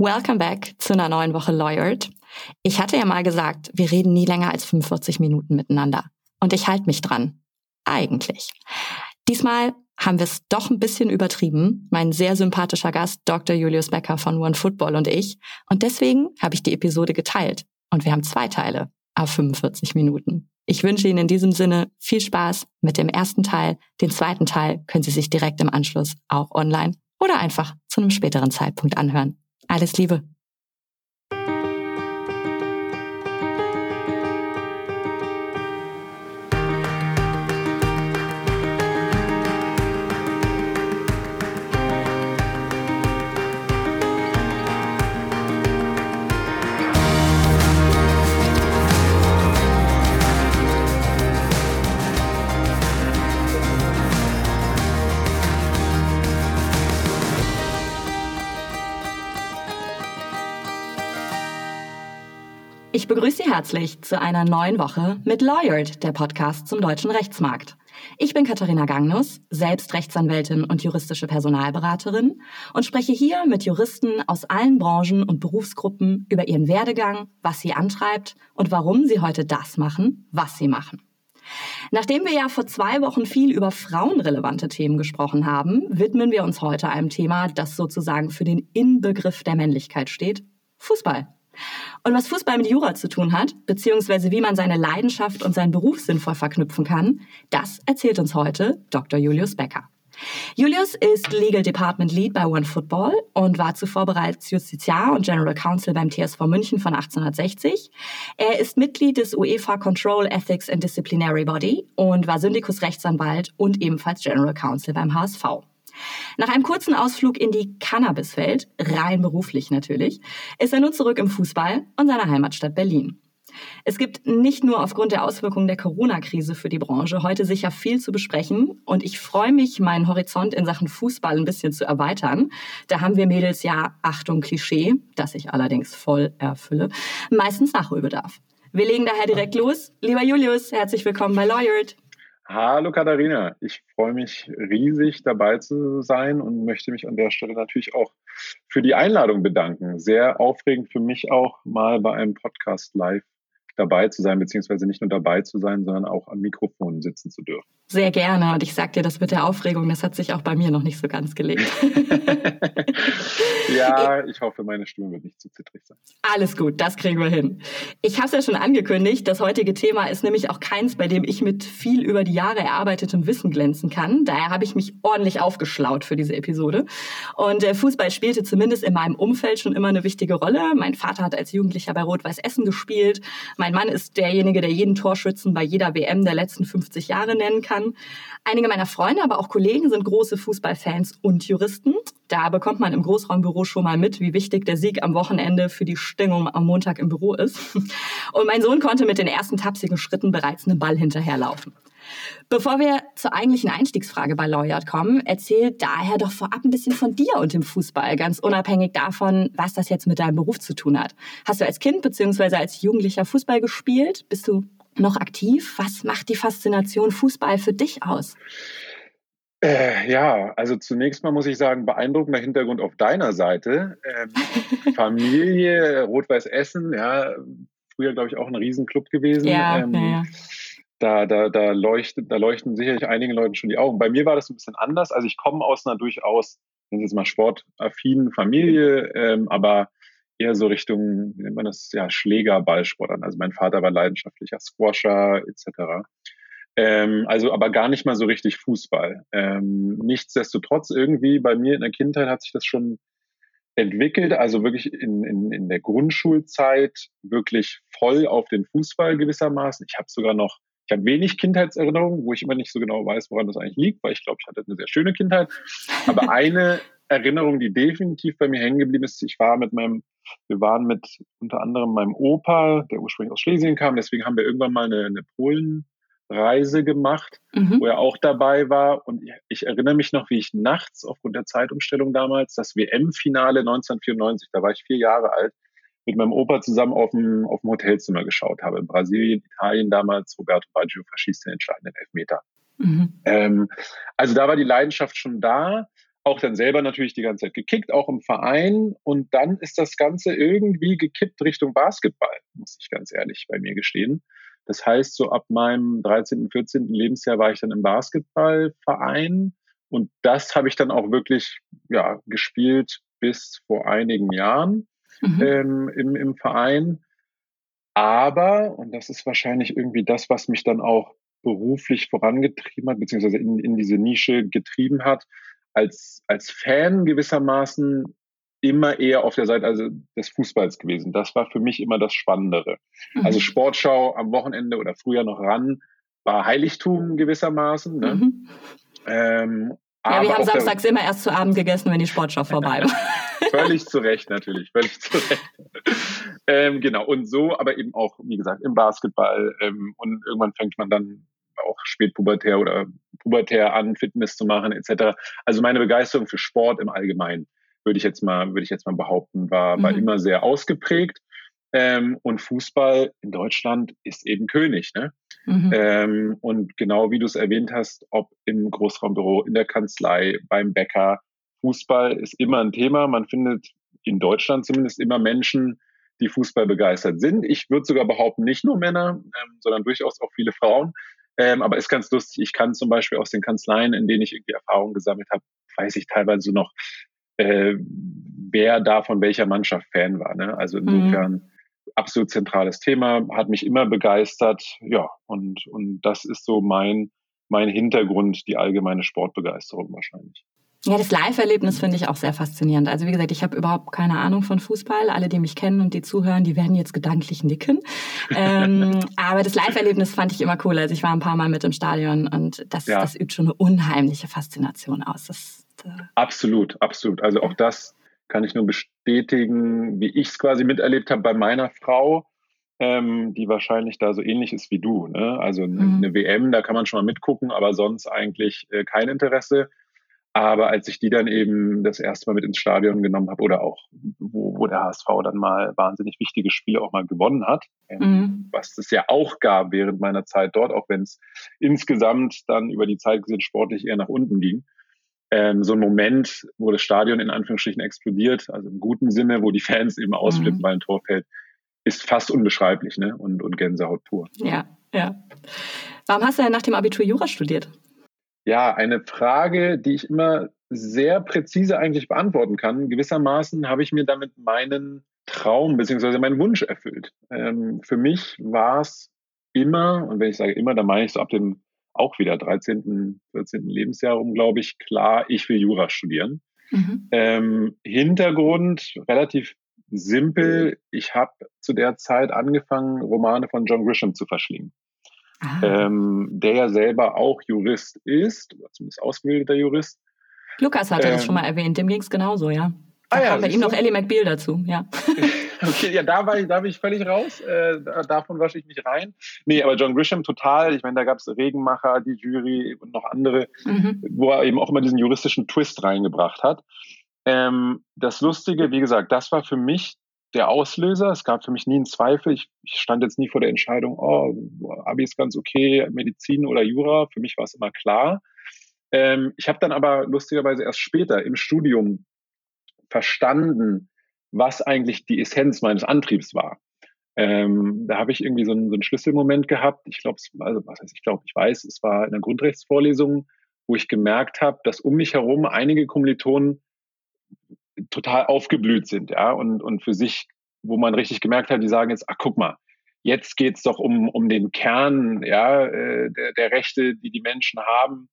Welcome back zu einer neuen Woche Lawyered. Ich hatte ja mal gesagt, wir reden nie länger als 45 Minuten miteinander. Und ich halte mich dran. Eigentlich. Diesmal haben wir es doch ein bisschen übertrieben. Mein sehr sympathischer Gast, Dr. Julius Becker von One Football und ich. Und deswegen habe ich die Episode geteilt. Und wir haben zwei Teile auf 45 Minuten. Ich wünsche Ihnen in diesem Sinne viel Spaß mit dem ersten Teil. Den zweiten Teil können Sie sich direkt im Anschluss auch online oder einfach zu einem späteren Zeitpunkt anhören. Alles Liebe. Sie herzlich zu einer neuen Woche mit Lawyered, der Podcast zum deutschen Rechtsmarkt. Ich bin Katharina Gangnus, selbst Rechtsanwältin und juristische Personalberaterin und spreche hier mit Juristen aus allen Branchen und Berufsgruppen über ihren Werdegang, was sie antreibt und warum sie heute das machen, was sie machen. Nachdem wir ja vor zwei Wochen viel über frauenrelevante Themen gesprochen haben, widmen wir uns heute einem Thema, das sozusagen für den Inbegriff der Männlichkeit steht, Fußball. Und was Fußball mit Jura zu tun hat, beziehungsweise wie man seine Leidenschaft und seinen Beruf sinnvoll verknüpfen kann, das erzählt uns heute Dr. Julius Becker. Julius ist Legal Department Lead bei One Football und war zuvor bereits Justiziar und General Counsel beim TSV München von 1860. Er ist Mitglied des UEFA Control Ethics and Disciplinary Body und war Syndikus Rechtsanwalt und ebenfalls General Counsel beim HSV. Nach einem kurzen Ausflug in die Cannabiswelt, rein beruflich natürlich, ist er nun zurück im Fußball und seiner Heimatstadt Berlin. Es gibt nicht nur aufgrund der Auswirkungen der Corona-Krise für die Branche heute sicher viel zu besprechen und ich freue mich, meinen Horizont in Sachen Fußball ein bisschen zu erweitern. Da haben wir Mädels ja, Achtung Klischee, das ich allerdings voll erfülle, meistens Nachholbedarf. Wir legen daher direkt los. Lieber Julius, herzlich willkommen bei Lawyered. Hallo Katharina, ich freue mich riesig dabei zu sein und möchte mich an der Stelle natürlich auch für die Einladung bedanken. Sehr aufregend für mich auch mal bei einem Podcast live dabei zu sein, beziehungsweise nicht nur dabei zu sein, sondern auch am Mikrofon sitzen zu dürfen. Sehr gerne. Und ich sag dir, das mit der Aufregung, das hat sich auch bei mir noch nicht so ganz gelegt. ja, ich hoffe, meine Stimme wird nicht zu zittrig sein. Alles gut, das kriegen wir hin. Ich habe es ja schon angekündigt, das heutige Thema ist nämlich auch keins, bei dem ich mit viel über die Jahre erarbeitetem Wissen glänzen kann. Daher habe ich mich ordentlich aufgeschlaut für diese Episode. Und der Fußball spielte zumindest in meinem Umfeld schon immer eine wichtige Rolle. Mein Vater hat als Jugendlicher bei Rot-Weiß Essen gespielt. Mein Mann ist derjenige, der jeden Torschützen bei jeder WM der letzten 50 Jahre nennen kann kann. Einige meiner Freunde, aber auch Kollegen sind große Fußballfans und Juristen. Da bekommt man im Großraumbüro schon mal mit, wie wichtig der Sieg am Wochenende für die Stimmung am Montag im Büro ist. Und mein Sohn konnte mit den ersten tapsigen Schritten bereits einen Ball hinterherlaufen. Bevor wir zur eigentlichen Einstiegsfrage bei Lawyered kommen, erzähl daher doch vorab ein bisschen von dir und dem Fußball, ganz unabhängig davon, was das jetzt mit deinem Beruf zu tun hat. Hast du als Kind bzw. als Jugendlicher Fußball gespielt? Bist du noch aktiv? Was macht die Faszination Fußball für dich aus? Äh, ja, also zunächst mal muss ich sagen, beeindruckender Hintergrund auf deiner Seite. Ähm, Familie, Rot-Weiß Essen, ja, früher glaube ich auch ein Riesenclub gewesen. Ja, ähm, ja, ja. Da, da, da, leuchtet, da leuchten sicherlich einigen Leuten schon die Augen. Bei mir war das ein bisschen anders. Also ich komme aus einer durchaus, nennen Sie es mal sportaffinen Familie, ähm, aber eher so Richtung, wie nennt man das, ja, Schlägerballsport an. Also mein Vater war leidenschaftlicher Squasher etc. Ähm, also aber gar nicht mal so richtig Fußball. Ähm, nichtsdestotrotz irgendwie bei mir in der Kindheit hat sich das schon entwickelt, also wirklich in, in, in der Grundschulzeit wirklich voll auf den Fußball gewissermaßen. Ich habe sogar noch, ich habe wenig Kindheitserinnerungen, wo ich immer nicht so genau weiß, woran das eigentlich liegt, weil ich glaube, ich hatte eine sehr schöne Kindheit. Aber eine Erinnerung, die definitiv bei mir hängen geblieben ist, ich war mit meinem wir waren mit unter anderem meinem Opa, der ursprünglich aus Schlesien kam, deswegen haben wir irgendwann mal eine, eine Polenreise gemacht, mhm. wo er auch dabei war. Und ich, ich, erinnere mich noch, wie ich nachts aufgrund der Zeitumstellung damals das WM-Finale 1994, da war ich vier Jahre alt, mit meinem Opa zusammen auf dem, auf dem Hotelzimmer geschaut habe. In Brasilien, Italien damals, Roberto Baggio verschießt den entscheidenden Elfmeter. Mhm. Ähm, also da war die Leidenschaft schon da auch dann selber natürlich die ganze Zeit gekickt, auch im Verein. Und dann ist das Ganze irgendwie gekippt Richtung Basketball, muss ich ganz ehrlich bei mir gestehen. Das heißt, so ab meinem 13., 14. Lebensjahr war ich dann im Basketballverein. Und das habe ich dann auch wirklich ja, gespielt bis vor einigen Jahren mhm. ähm, im, im Verein. Aber, und das ist wahrscheinlich irgendwie das, was mich dann auch beruflich vorangetrieben hat, beziehungsweise in, in diese Nische getrieben hat, als, als Fan gewissermaßen immer eher auf der Seite also des Fußballs gewesen. Das war für mich immer das Spannendere. Mhm. Also Sportschau am Wochenende oder früher noch ran war Heiligtum gewissermaßen. Ne? Mhm. Ähm, ja, wir haben samstags immer erst zu Abend gegessen, wenn die Sportschau vorbei war. völlig zu Recht natürlich, völlig zu Recht. ähm, genau, und so, aber eben auch, wie gesagt, im Basketball. Ähm, und irgendwann fängt man dann auch spätpubertär oder pubertär an, Fitness zu machen, etc. Also meine Begeisterung für Sport im Allgemeinen, würde ich jetzt mal, würde ich jetzt mal behaupten, war, war mhm. immer sehr ausgeprägt. Ähm, und Fußball in Deutschland ist eben König. Ne? Mhm. Ähm, und genau wie du es erwähnt hast, ob im Großraumbüro, in der Kanzlei, beim Bäcker, Fußball ist immer ein Thema. Man findet in Deutschland zumindest immer Menschen, die Fußball begeistert sind. Ich würde sogar behaupten, nicht nur Männer, ähm, sondern durchaus auch viele Frauen. Ähm, aber ist ganz lustig. Ich kann zum Beispiel aus den Kanzleien, in denen ich irgendwie Erfahrungen gesammelt habe, weiß ich teilweise noch, äh, wer da von welcher Mannschaft Fan war. Ne? Also mhm. insofern. Absolut zentrales Thema, hat mich immer begeistert. Ja, und, und das ist so mein, mein Hintergrund, die allgemeine Sportbegeisterung wahrscheinlich. Ja, das Live-Erlebnis finde ich auch sehr faszinierend. Also wie gesagt, ich habe überhaupt keine Ahnung von Fußball. Alle, die mich kennen und die zuhören, die werden jetzt gedanklich nicken. ähm, aber das Live-Erlebnis fand ich immer cool. Also ich war ein paar Mal mit im Stadion und das, ja. das übt schon eine unheimliche Faszination aus. Das, äh absolut, absolut. Also auch das kann ich nur bestätigen, wie ich es quasi miterlebt habe bei meiner Frau. Ähm, die wahrscheinlich da so ähnlich ist wie du. Ne? Also mhm. eine WM, da kann man schon mal mitgucken, aber sonst eigentlich äh, kein Interesse. Aber als ich die dann eben das erste Mal mit ins Stadion genommen habe oder auch, wo, wo der HSV dann mal wahnsinnig wichtige Spiele auch mal gewonnen hat, ähm, mhm. was es ja auch gab während meiner Zeit dort, auch wenn es insgesamt dann über die Zeit gesehen sportlich eher nach unten ging. Ähm, so ein Moment, wo das Stadion in Anführungsstrichen explodiert, also im guten Sinne, wo die Fans eben ausflippen, mhm. weil ein Tor fällt, ist fast unbeschreiblich ne? und, und Gänsehaut pur. Ja, ja. Warum hast du denn nach dem Abitur Jura studiert? Ja, eine Frage, die ich immer sehr präzise eigentlich beantworten kann. Gewissermaßen habe ich mir damit meinen Traum bzw. meinen Wunsch erfüllt. Ähm, für mich war es immer, und wenn ich sage immer, dann meine ich so ab dem auch wieder 13., 14. Lebensjahr rum, glaube ich, klar, ich will Jura studieren. Mhm. Ähm, Hintergrund relativ simpel. Ich habe zu der Zeit angefangen, Romane von John Grisham zu verschlingen ähm, der ja selber auch Jurist ist, oder zumindest ausgebildeter Jurist. Lukas hatte ähm, das schon mal erwähnt, dem ging es genauso, ja. Da ah, ja, kam bei ihm noch Ellie McBeal dazu, ja. okay, ja, da, war ich, da bin ich völlig raus. Äh, davon wasche ich mich rein. Nee, aber John Grisham total. Ich meine, da gab es Regenmacher, die Jury und noch andere, mhm. wo er eben auch immer diesen juristischen Twist reingebracht hat. Ähm, das Lustige, wie gesagt, das war für mich der Auslöser. Es gab für mich nie einen Zweifel. Ich, ich, stand jetzt nie vor der Entscheidung, oh, Abi ist ganz okay, Medizin oder Jura. Für mich war es immer klar. Ähm, ich habe dann aber lustigerweise erst später im Studium verstanden, was eigentlich die Essenz meines Antriebs war. Ähm, da habe ich irgendwie so einen, so einen Schlüsselmoment gehabt. Ich glaube, also was heißt, ich glaube, ich weiß, es war in der Grundrechtsvorlesung, wo ich gemerkt habe, dass um mich herum einige Kommilitonen total aufgeblüht sind, ja, und, und für sich, wo man richtig gemerkt hat, die sagen jetzt, ach guck mal, jetzt geht's doch um, um den Kern ja, äh, der, der Rechte, die die Menschen haben.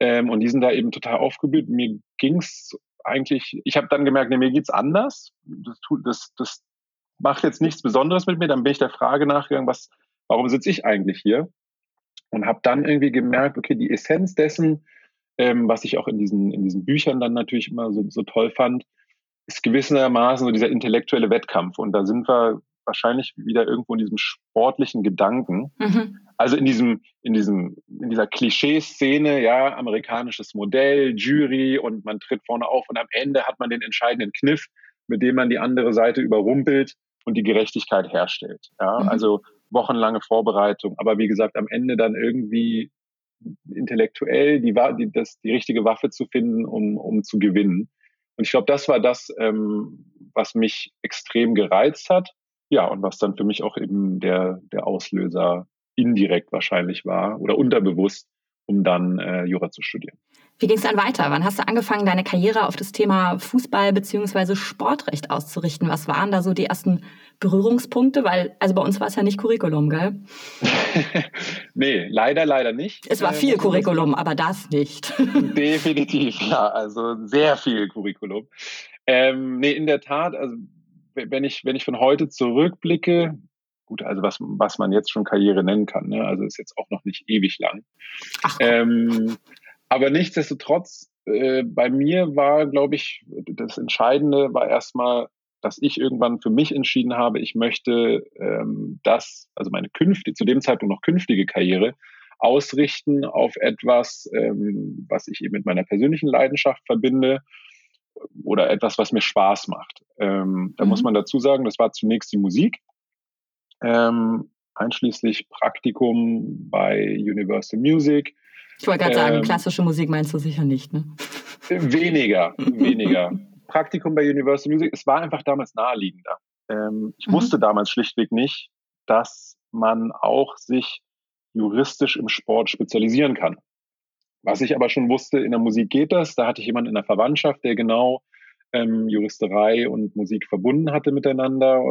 Ähm, und die sind da eben total aufgeblüht. Mir ging's eigentlich, ich habe dann gemerkt, nee, mir geht's anders. Das, das, das macht jetzt nichts Besonderes mit mir. Dann bin ich der Frage nachgegangen, was, warum sitze ich eigentlich hier? Und habe dann irgendwie gemerkt, okay, die Essenz dessen, ähm, was ich auch in diesen, in diesen Büchern dann natürlich immer so, so toll fand, ist gewissermaßen so dieser intellektuelle Wettkampf. Und da sind wir wahrscheinlich wieder irgendwo in diesem sportlichen Gedanken. Mhm. Also in diesem, in diesem, in dieser Klischee-Szene, ja, amerikanisches Modell, Jury und man tritt vorne auf und am Ende hat man den entscheidenden Kniff, mit dem man die andere Seite überrumpelt und die Gerechtigkeit herstellt. Ja, mhm. also wochenlange Vorbereitung. Aber wie gesagt, am Ende dann irgendwie intellektuell die, die, das, die richtige Waffe zu finden, um, um zu gewinnen. Und ich glaube, das war das, ähm, was mich extrem gereizt hat. Ja, und was dann für mich auch eben der, der Auslöser indirekt wahrscheinlich war oder unterbewusst, um dann äh, Jura zu studieren. Wie ging es dann weiter? Wann hast du angefangen, deine Karriere auf das Thema Fußball bzw. Sportrecht auszurichten? Was waren da so die ersten Berührungspunkte? Weil, also bei uns war es ja nicht Curriculum, gell? nee, leider, leider nicht. Es war äh, viel äh, Curriculum, aber das nicht. Definitiv, ja, also sehr viel Curriculum. Ähm, nee, in der Tat, also wenn ich, wenn ich von heute zurückblicke, gut, also was, was man jetzt schon Karriere nennen kann, ne? also ist jetzt auch noch nicht ewig lang. Ähm, aber nichtsdestotrotz, äh, bei mir war, glaube ich, das Entscheidende war erstmal, dass ich irgendwann für mich entschieden habe, ich möchte ähm, das, also meine künftige, zu dem Zeitpunkt noch künftige Karriere, ausrichten auf etwas, ähm, was ich eben mit meiner persönlichen Leidenschaft verbinde oder etwas, was mir Spaß macht. Ähm, da mhm. muss man dazu sagen, das war zunächst die Musik, ähm, einschließlich Praktikum bei Universal Music, ich wollte gerade ähm, sagen, klassische Musik meinst du sicher nicht, ne? Weniger, weniger. Praktikum bei Universal Music, es war einfach damals naheliegender. Ähm, ich mhm. wusste damals schlichtweg nicht, dass man auch sich juristisch im Sport spezialisieren kann. Was ich aber schon wusste, in der Musik geht das. Da hatte ich jemanden in der Verwandtschaft, der genau ähm, Juristerei und Musik verbunden hatte miteinander,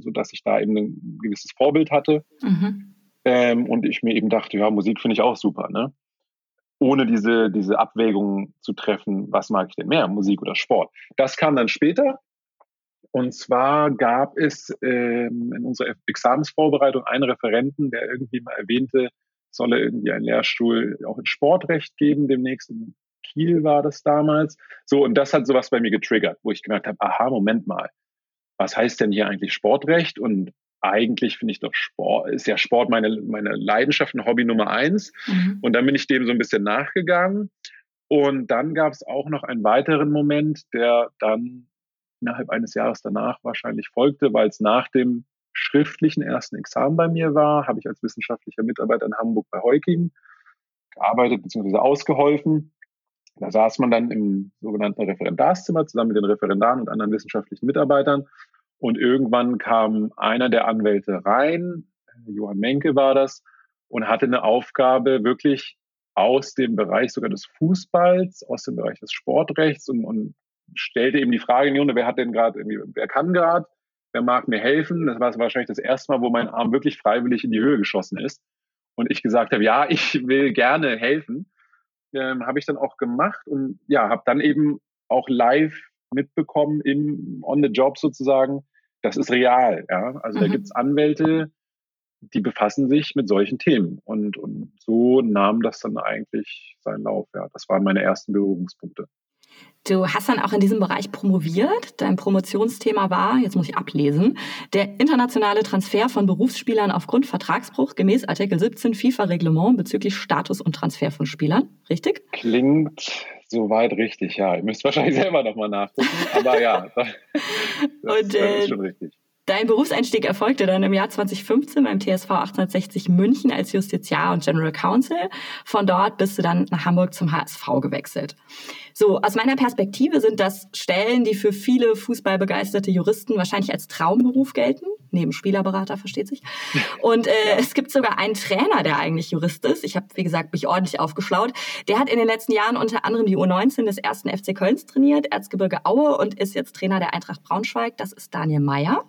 sodass ich da eben ein gewisses Vorbild hatte. Mhm. Ähm, und ich mir eben dachte, ja, Musik finde ich auch super. Ne? ohne diese, diese Abwägung zu treffen, was mag ich denn mehr, Musik oder Sport. Das kam dann später. Und zwar gab es ähm, in unserer Examensvorbereitung einen Referenten, der irgendwie mal erwähnte, solle irgendwie einen Lehrstuhl auch in Sportrecht geben, demnächst in Kiel war das damals. So, und das hat sowas bei mir getriggert, wo ich gemerkt habe, aha, Moment mal, was heißt denn hier eigentlich Sportrecht und eigentlich finde ich doch Sport, ist ja Sport meine, meine Leidenschaft, ein Hobby Nummer eins. Mhm. Und dann bin ich dem so ein bisschen nachgegangen. Und dann gab es auch noch einen weiteren Moment, der dann innerhalb eines Jahres danach wahrscheinlich folgte, weil es nach dem schriftlichen ersten Examen bei mir war, habe ich als wissenschaftlicher Mitarbeiter in Hamburg bei Heuking gearbeitet bzw. ausgeholfen. Da saß man dann im sogenannten Referendarszimmer zusammen mit den Referendaren und anderen wissenschaftlichen Mitarbeitern und irgendwann kam einer der Anwälte rein, Johann Menke war das, und hatte eine Aufgabe wirklich aus dem Bereich sogar des Fußballs, aus dem Bereich des Sportrechts und, und stellte eben die Frage, Junge, wer hat denn gerade, wer kann gerade, wer mag mir helfen? Das war wahrscheinlich das erste Mal, wo mein Arm wirklich freiwillig in die Höhe geschossen ist. Und ich gesagt habe, ja, ich will gerne helfen. Ähm, habe ich dann auch gemacht und ja, habe dann eben auch live mitbekommen im On the Job sozusagen, das ist real. Ja? Also mhm. da gibt es Anwälte, die befassen sich mit solchen Themen. Und, und so nahm das dann eigentlich seinen Lauf. Ja. Das waren meine ersten Berührungspunkte. Du hast dann auch in diesem Bereich promoviert. Dein Promotionsthema war, jetzt muss ich ablesen, der internationale Transfer von Berufsspielern aufgrund Vertragsbruch gemäß Artikel 17 FIFA-Reglement bezüglich Status und Transfer von Spielern. Richtig? Klingt soweit richtig, ja. Ihr müsst wahrscheinlich selber nochmal nachgucken, aber ja, das, und, äh, ist schon richtig. Dein Berufseinstieg erfolgte dann im Jahr 2015 beim TSV 1860 München als Justiziar und General Counsel. Von dort bist du dann nach Hamburg zum HSV gewechselt. So, aus meiner Perspektive sind das Stellen, die für viele fußballbegeisterte Juristen wahrscheinlich als Traumberuf gelten. Neben Spielerberater, versteht sich. Und äh, ja. es gibt sogar einen Trainer, der eigentlich Jurist ist. Ich habe, wie gesagt, mich ordentlich aufgeschlaut. Der hat in den letzten Jahren unter anderem die U19 des ersten FC Kölns trainiert, Erzgebirge Aue und ist jetzt Trainer der Eintracht Braunschweig. Das ist Daniel Meyer.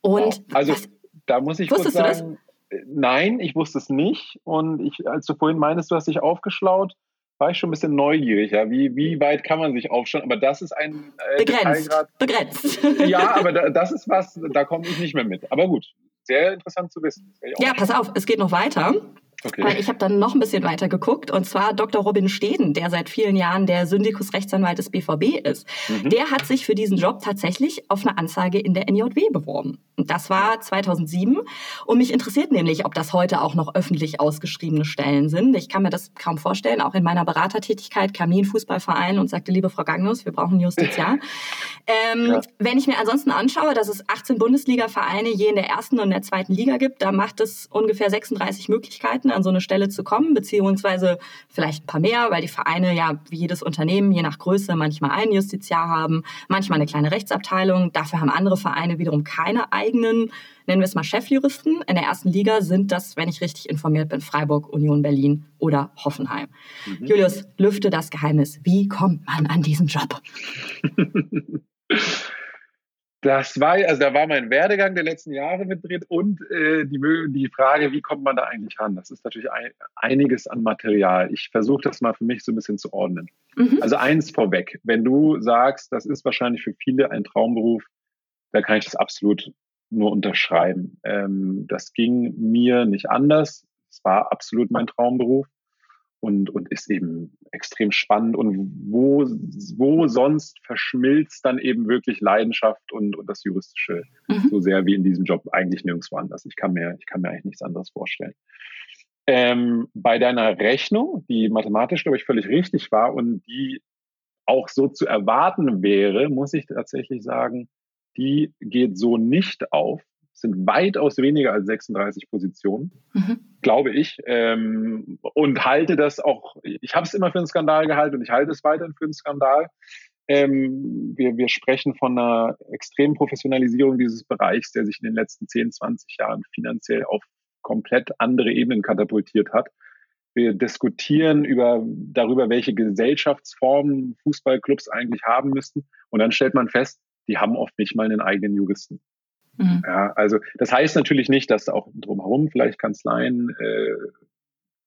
Und also was, da muss ich kurz sagen, äh, nein, ich wusste es nicht. Und ich, als du vorhin meinst, du hast dich aufgeschlaut, war ich schon ein bisschen neugierig. Ja? Wie, wie weit kann man sich aufschauen? Aber das ist ein äh, begrenzt. begrenzt. Ja, aber da, das ist was, da komme ich nicht mehr mit. Aber gut, sehr interessant zu wissen. Ja, pass auf, es geht noch weiter. Okay. Weil ich habe dann noch ein bisschen weiter geguckt und zwar Dr. Robin Steden, der seit vielen Jahren der Syndikus-Rechtsanwalt des BVB ist. Mhm. Der hat sich für diesen Job tatsächlich auf eine Anzeige in der NJW beworben. Und das war 2007. Und mich interessiert nämlich, ob das heute auch noch öffentlich ausgeschriebene Stellen sind. Ich kann mir das kaum vorstellen. Auch in meiner Beratertätigkeit kam nie ein Fußballverein und sagte, liebe Frau Gagnus, wir brauchen Justiziar. ähm, ja. Wenn ich mir ansonsten anschaue, dass es 18 Bundesliga-Vereine je in der ersten und der zweiten Liga gibt, da macht es ungefähr 36 Möglichkeiten Kandidaten an so eine Stelle zu kommen, beziehungsweise vielleicht ein paar mehr, weil die Vereine ja wie jedes Unternehmen je nach Größe manchmal einen Justiziar haben, manchmal eine kleine Rechtsabteilung. Dafür haben andere Vereine wiederum keine eigenen, nennen wir es mal Chefjuristen. In der ersten Liga sind das, wenn ich richtig informiert bin, Freiburg, Union Berlin oder Hoffenheim. Mhm. Julius, lüfte das Geheimnis. Wie kommt man an diesen Job? Das war, also da war mein Werdegang der letzten Jahre mit drin und äh, die, die Frage, wie kommt man da eigentlich ran? Das ist natürlich ein, einiges an Material. Ich versuche das mal für mich so ein bisschen zu ordnen. Mhm. Also eins vorweg, wenn du sagst, das ist wahrscheinlich für viele ein Traumberuf, da kann ich das absolut nur unterschreiben. Ähm, das ging mir nicht anders. Es war absolut mein Traumberuf und, und ist eben extrem spannend. Und wo, wo sonst verschmilzt dann eben wirklich Leidenschaft und, und das Juristische mhm. so sehr wie in diesem Job eigentlich nirgendwo anders. Ich kann mir, ich kann mir eigentlich nichts anderes vorstellen. Ähm, bei deiner Rechnung, die mathematisch, glaube ich, völlig richtig war und die auch so zu erwarten wäre, muss ich tatsächlich sagen, die geht so nicht auf sind weitaus weniger als 36 Positionen, mhm. glaube ich. Ähm, und halte das auch, ich habe es immer für einen Skandal gehalten und ich halte es weiterhin für einen Skandal. Ähm, wir, wir sprechen von einer extremen Professionalisierung dieses Bereichs, der sich in den letzten 10, 20 Jahren finanziell auf komplett andere Ebenen katapultiert hat. Wir diskutieren über, darüber, welche Gesellschaftsformen Fußballclubs eigentlich haben müssten. Und dann stellt man fest, die haben oft nicht mal einen eigenen Juristen. Mhm. Ja, also das heißt natürlich nicht, dass auch drumherum vielleicht Kanzleien äh,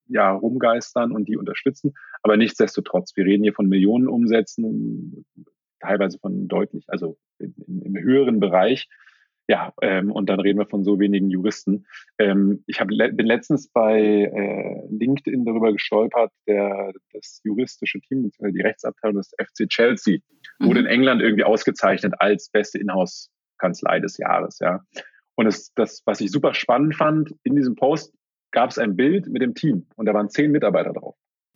ja rumgeistern und die unterstützen, aber nichtsdestotrotz, wir reden hier von Millionenumsätzen, teilweise von deutlich, also in, in, im höheren Bereich. Ja, ähm, und dann reden wir von so wenigen Juristen. Ähm, ich hab, bin letztens bei äh, LinkedIn darüber gestolpert, der, das juristische Team, die Rechtsabteilung des FC Chelsea, mhm. wurde in England irgendwie ausgezeichnet als beste Inhouse Kanzlei des Jahres, ja. Und das, das, was ich super spannend fand, in diesem Post gab es ein Bild mit dem Team und da waren zehn Mitarbeiter drauf.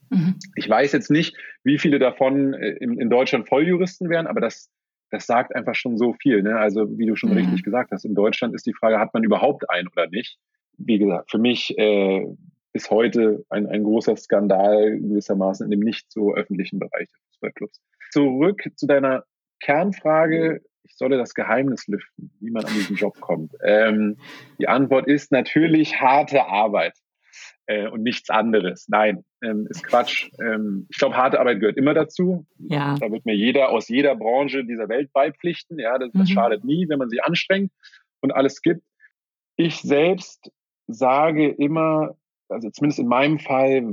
Mhm. Ich weiß jetzt nicht, wie viele davon äh, in, in, Deutschland Volljuristen wären, aber das, das sagt einfach schon so viel. Ne? Also wie du schon mhm. richtig gesagt hast, in Deutschland ist die Frage, hat man überhaupt einen oder nicht? Wie gesagt, für mich äh, bis heute ein, ein großer Skandal gewissermaßen in dem nicht so öffentlichen Bereich der Fußballclubs. Zurück zu deiner Kernfrage, ich solle das Geheimnis lüften, wie man an diesen Job kommt. Ähm, die Antwort ist natürlich harte Arbeit äh, und nichts anderes. Nein, ähm, ist Quatsch. Ähm, ich glaube, harte Arbeit gehört immer dazu. Ja. Da wird mir jeder aus jeder Branche dieser Welt beipflichten. Ja, das, das mhm. schadet nie, wenn man sich anstrengt und alles gibt. Ich selbst sage immer, also zumindest in meinem Fall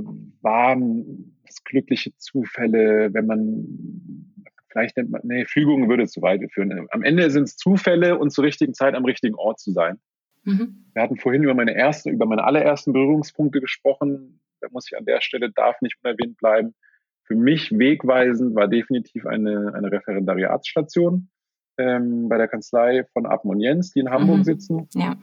waren es glückliche Zufälle, wenn man vielleicht nennt man, nee, Fügung würde zu weit führen. Am Ende sind es Zufälle und zur richtigen Zeit am richtigen Ort zu sein. Mhm. Wir hatten vorhin über meine ersten, über meine allerersten Berührungspunkte gesprochen. Da muss ich an der Stelle, darf nicht unerwähnt bleiben. Für mich wegweisend war definitiv eine, eine Referendariatsstation ähm, bei der Kanzlei von Abmon Jens, die in Hamburg mhm. sitzen. Ja.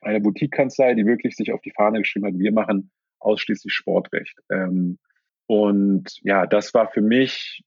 Eine Boutique-Kanzlei, die wirklich sich auf die Fahne geschrieben hat, wir machen ausschließlich Sportrecht. Ähm, und ja, das war für mich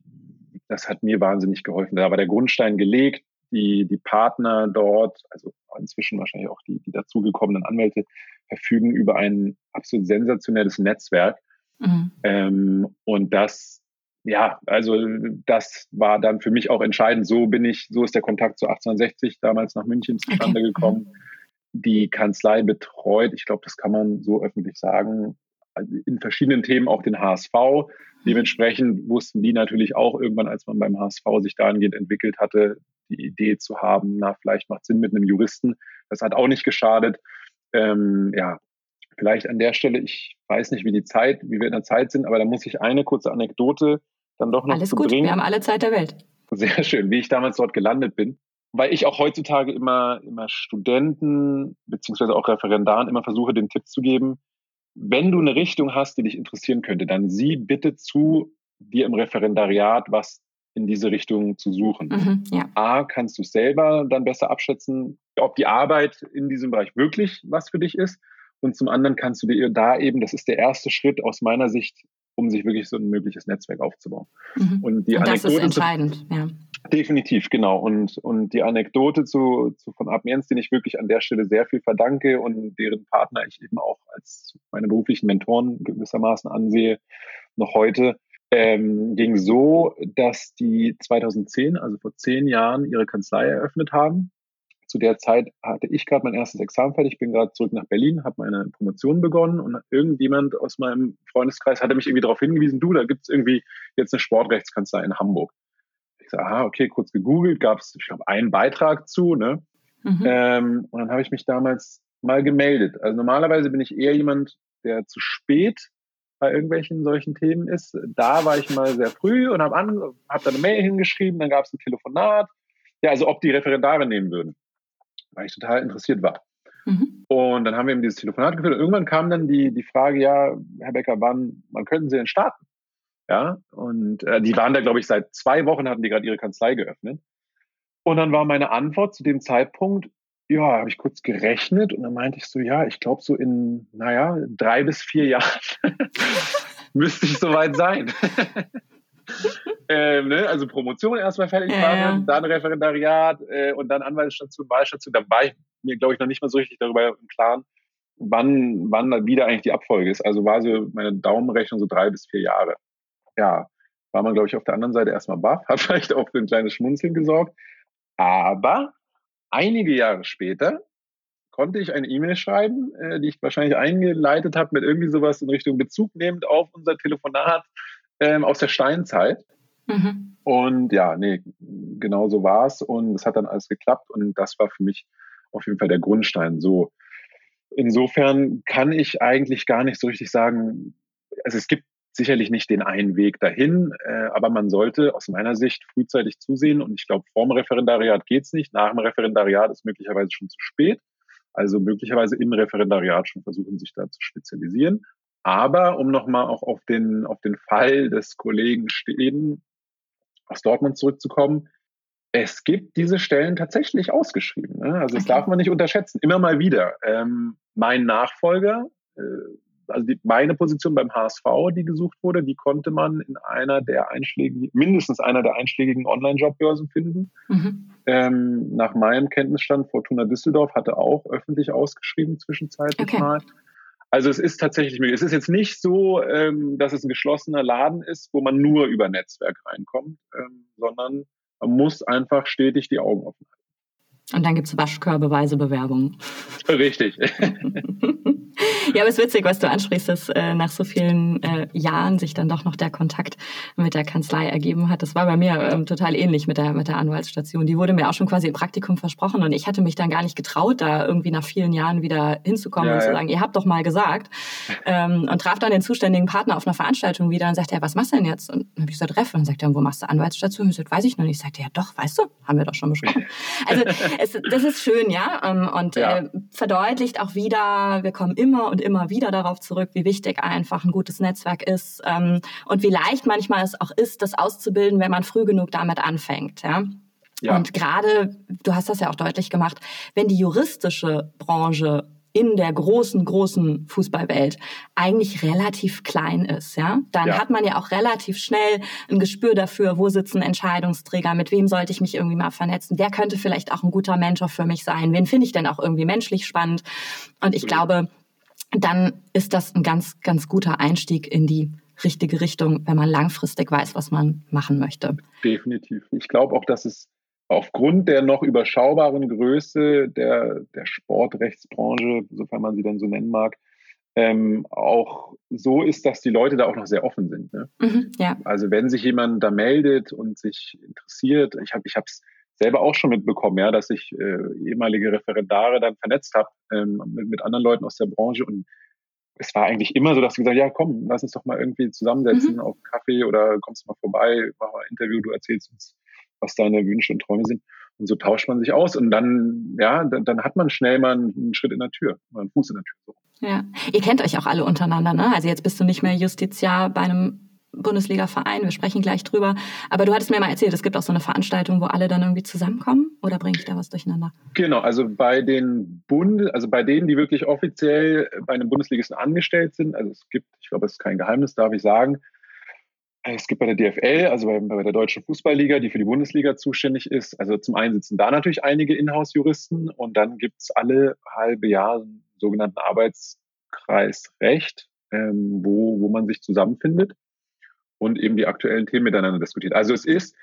das hat mir wahnsinnig geholfen. Da war der Grundstein gelegt. Die, die Partner dort, also inzwischen wahrscheinlich auch die, die dazugekommenen Anwälte, verfügen über ein absolut sensationelles Netzwerk. Mhm. Ähm, und das, ja, also das war dann für mich auch entscheidend. So bin ich, so ist der Kontakt zu 1860 damals nach München zustande okay. gekommen. Mhm. Die Kanzlei betreut, ich glaube, das kann man so öffentlich sagen, in verschiedenen Themen auch den HSV. Dementsprechend wussten die natürlich auch irgendwann, als man beim HSV sich dahingehend entwickelt hatte, die Idee zu haben, na, vielleicht macht Sinn mit einem Juristen. Das hat auch nicht geschadet. Ähm, ja, vielleicht an der Stelle, ich weiß nicht, wie die Zeit, wie wir in der Zeit sind, aber da muss ich eine kurze Anekdote dann doch noch Alles gut, bringen. wir haben alle Zeit der Welt. Sehr schön, wie ich damals dort gelandet bin. Weil ich auch heutzutage immer, immer Studenten beziehungsweise auch Referendaren immer versuche, den Tipp zu geben, wenn du eine Richtung hast, die dich interessieren könnte, dann sieh bitte zu, dir im Referendariat was in diese Richtung zu suchen. Mhm, ja. A, kannst du selber dann besser abschätzen, ob die Arbeit in diesem Bereich wirklich was für dich ist. Und zum anderen kannst du dir da eben, das ist der erste Schritt aus meiner Sicht, um sich wirklich so ein mögliches Netzwerk aufzubauen. Mhm. Und die Und das Anekdote ist entscheidend, zu, ja. Definitiv, genau. Und, und die Anekdote zu, zu von Abmens, den ich wirklich an der Stelle sehr viel verdanke und deren Partner ich eben auch als meine beruflichen Mentoren gewissermaßen ansehe, noch heute, ähm, ging so, dass die 2010, also vor zehn Jahren, ihre Kanzlei eröffnet haben. Zu der Zeit hatte ich gerade mein erstes Examen fertig, bin gerade zurück nach Berlin, habe meine Promotion begonnen und irgendjemand aus meinem Freundeskreis hatte mich irgendwie darauf hingewiesen, du, da gibt es irgendwie jetzt eine Sportrechtskanzlei in Hamburg. Aha, okay, kurz gegoogelt, gab es, ich glaube, einen Beitrag zu, ne? Mhm. Ähm, und dann habe ich mich damals mal gemeldet. Also normalerweise bin ich eher jemand, der zu spät bei irgendwelchen solchen Themen ist. Da war ich mal sehr früh und habe hab da eine Mail hingeschrieben, dann gab es ein Telefonat. Ja, also ob die Referendare nehmen würden, weil ich total interessiert war. Mhm. Und dann haben wir eben dieses Telefonat geführt und irgendwann kam dann die, die Frage, ja, Herr Becker, wann, wann könnten Sie denn starten? Ja, und äh, die waren da, glaube ich, seit zwei Wochen hatten die gerade ihre Kanzlei geöffnet. Und dann war meine Antwort zu dem Zeitpunkt, ja, habe ich kurz gerechnet und dann meinte ich so, ja, ich glaube so in, naja, drei bis vier Jahren müsste ich soweit sein. ähm, ne? Also Promotion erstmal fertig machen, ja, ja. dann Referendariat äh, und dann Anwaltsstation, Wahlstation. Da war ich mir, glaube ich, noch nicht mal so richtig darüber im Klaren, wann, wann wieder eigentlich die Abfolge ist. Also war so meine Daumenrechnung so drei bis vier Jahre. Ja, war man, glaube ich, auf der anderen Seite erstmal baff, hat vielleicht auch für ein kleines Schmunzeln gesorgt. Aber einige Jahre später konnte ich eine E-Mail schreiben, äh, die ich wahrscheinlich eingeleitet habe mit irgendwie sowas in Richtung Bezug nehmend auf unser Telefonat ähm, aus der Steinzeit. Mhm. Und ja, nee, genau so war es und es hat dann alles geklappt und das war für mich auf jeden Fall der Grundstein. So, insofern kann ich eigentlich gar nicht so richtig sagen, also es gibt sicherlich nicht den einen Weg dahin, äh, aber man sollte aus meiner Sicht frühzeitig zusehen und ich glaube, vorm Referendariat geht's nicht, nach dem Referendariat ist möglicherweise schon zu spät. Also möglicherweise im Referendariat schon versuchen, sich da zu spezialisieren. Aber um nochmal auch auf den, auf den Fall des Kollegen Stehen aus Dortmund zurückzukommen, es gibt diese Stellen tatsächlich ausgeschrieben. Ne? Also das darf man nicht unterschätzen. Immer mal wieder. Ähm, mein Nachfolger, äh, also die, meine Position beim HSV, die gesucht wurde, die konnte man in einer der einschlägigen, mindestens einer der einschlägigen Online-Jobbörsen finden. Mhm. Ähm, nach meinem Kenntnisstand, Fortuna Düsseldorf hatte auch öffentlich ausgeschrieben zwischenzeitlich okay. mal. Also es ist tatsächlich möglich. Es ist jetzt nicht so, ähm, dass es ein geschlossener Laden ist, wo man nur über Netzwerk reinkommt, ähm, sondern man muss einfach stetig die Augen offen halten. Und dann gibt es waschkörbeweise Bewerbungen. Richtig. ja, aber es ist witzig, was du ansprichst, dass äh, nach so vielen äh, Jahren sich dann doch noch der Kontakt mit der Kanzlei ergeben hat. Das war bei mir ähm, total ähnlich mit der, mit der Anwaltsstation. Die wurde mir auch schon quasi im Praktikum versprochen und ich hatte mich dann gar nicht getraut, da irgendwie nach vielen Jahren wieder hinzukommen ja, und zu sagen, ihr habt doch mal gesagt. Ähm, und traf dann den zuständigen Partner auf einer Veranstaltung wieder und sagte, ja, was machst du denn jetzt? Und dann habe ich gesagt, Ref. Und dann sagt er, wo machst du Anwaltsstation? Ich gesagt, weiß ich noch nicht. Ich sagte, ja doch, weißt du, haben wir doch schon besprochen. Also es, das ist schön, ja. Ähm, und ja. Äh, verdeutlicht auch wieder, wir kommen immer und immer wieder darauf zurück, wie wichtig einfach ein gutes Netzwerk ist ähm, und wie leicht manchmal es auch ist, das auszubilden, wenn man früh genug damit anfängt, ja. Ja. Und gerade, du hast das ja auch deutlich gemacht, wenn die juristische Branche in der großen, großen Fußballwelt eigentlich relativ klein ist, ja, dann ja. hat man ja auch relativ schnell ein Gespür dafür, wo sitzen Entscheidungsträger, mit wem sollte ich mich irgendwie mal vernetzen, wer könnte vielleicht auch ein guter Mentor für mich sein, wen finde ich denn auch irgendwie menschlich spannend. Und ich glaube, dann ist das ein ganz, ganz guter Einstieg in die richtige Richtung, wenn man langfristig weiß, was man machen möchte. Definitiv. Ich glaube auch, dass es aufgrund der noch überschaubaren Größe der, der Sportrechtsbranche, sofern man sie denn so nennen mag, ähm, auch so ist, dass die Leute da auch noch sehr offen sind. Ne? Mhm, ja. Also wenn sich jemand da meldet und sich interessiert, ich habe es selber auch schon mitbekommen, ja, dass ich äh, ehemalige Referendare dann vernetzt habe ähm, mit, mit anderen Leuten aus der Branche und es war eigentlich immer so, dass sie gesagt ja, komm, lass uns doch mal irgendwie zusammensetzen mhm. auf Kaffee oder kommst du mal vorbei, mach mal ein Interview, du erzählst uns was deine Wünsche und Träume sind. Und so tauscht man sich aus und dann, ja, dann, dann hat man schnell mal einen Schritt in der Tür, mal einen Fuß in der Tür. Ja, ihr kennt euch auch alle untereinander, ne? Also jetzt bist du nicht mehr Justiziar bei einem Bundesliga-Verein, wir sprechen gleich drüber. Aber du hattest mir mal erzählt, es gibt auch so eine Veranstaltung, wo alle dann irgendwie zusammenkommen oder bringe ich da was durcheinander? Genau, also bei den Bund, also bei denen, die wirklich offiziell bei einem Bundesligisten angestellt sind, also es gibt, ich glaube, es ist kein Geheimnis, darf ich sagen, Es gibt bei der DFL, also bei, bei, der Deutschen Fußballliga, die für die Bundesliga zuständig ist. Also zum einen sitzen da natürlich einige Inhouse-Juristen und dann gibt es alle halbe Jahr einen sogenannten Arbeitskreisrecht, ähm, wo, wo man sich zusammenfindet und eben die aktuellen Themen miteinander diskutiert. Also es ist,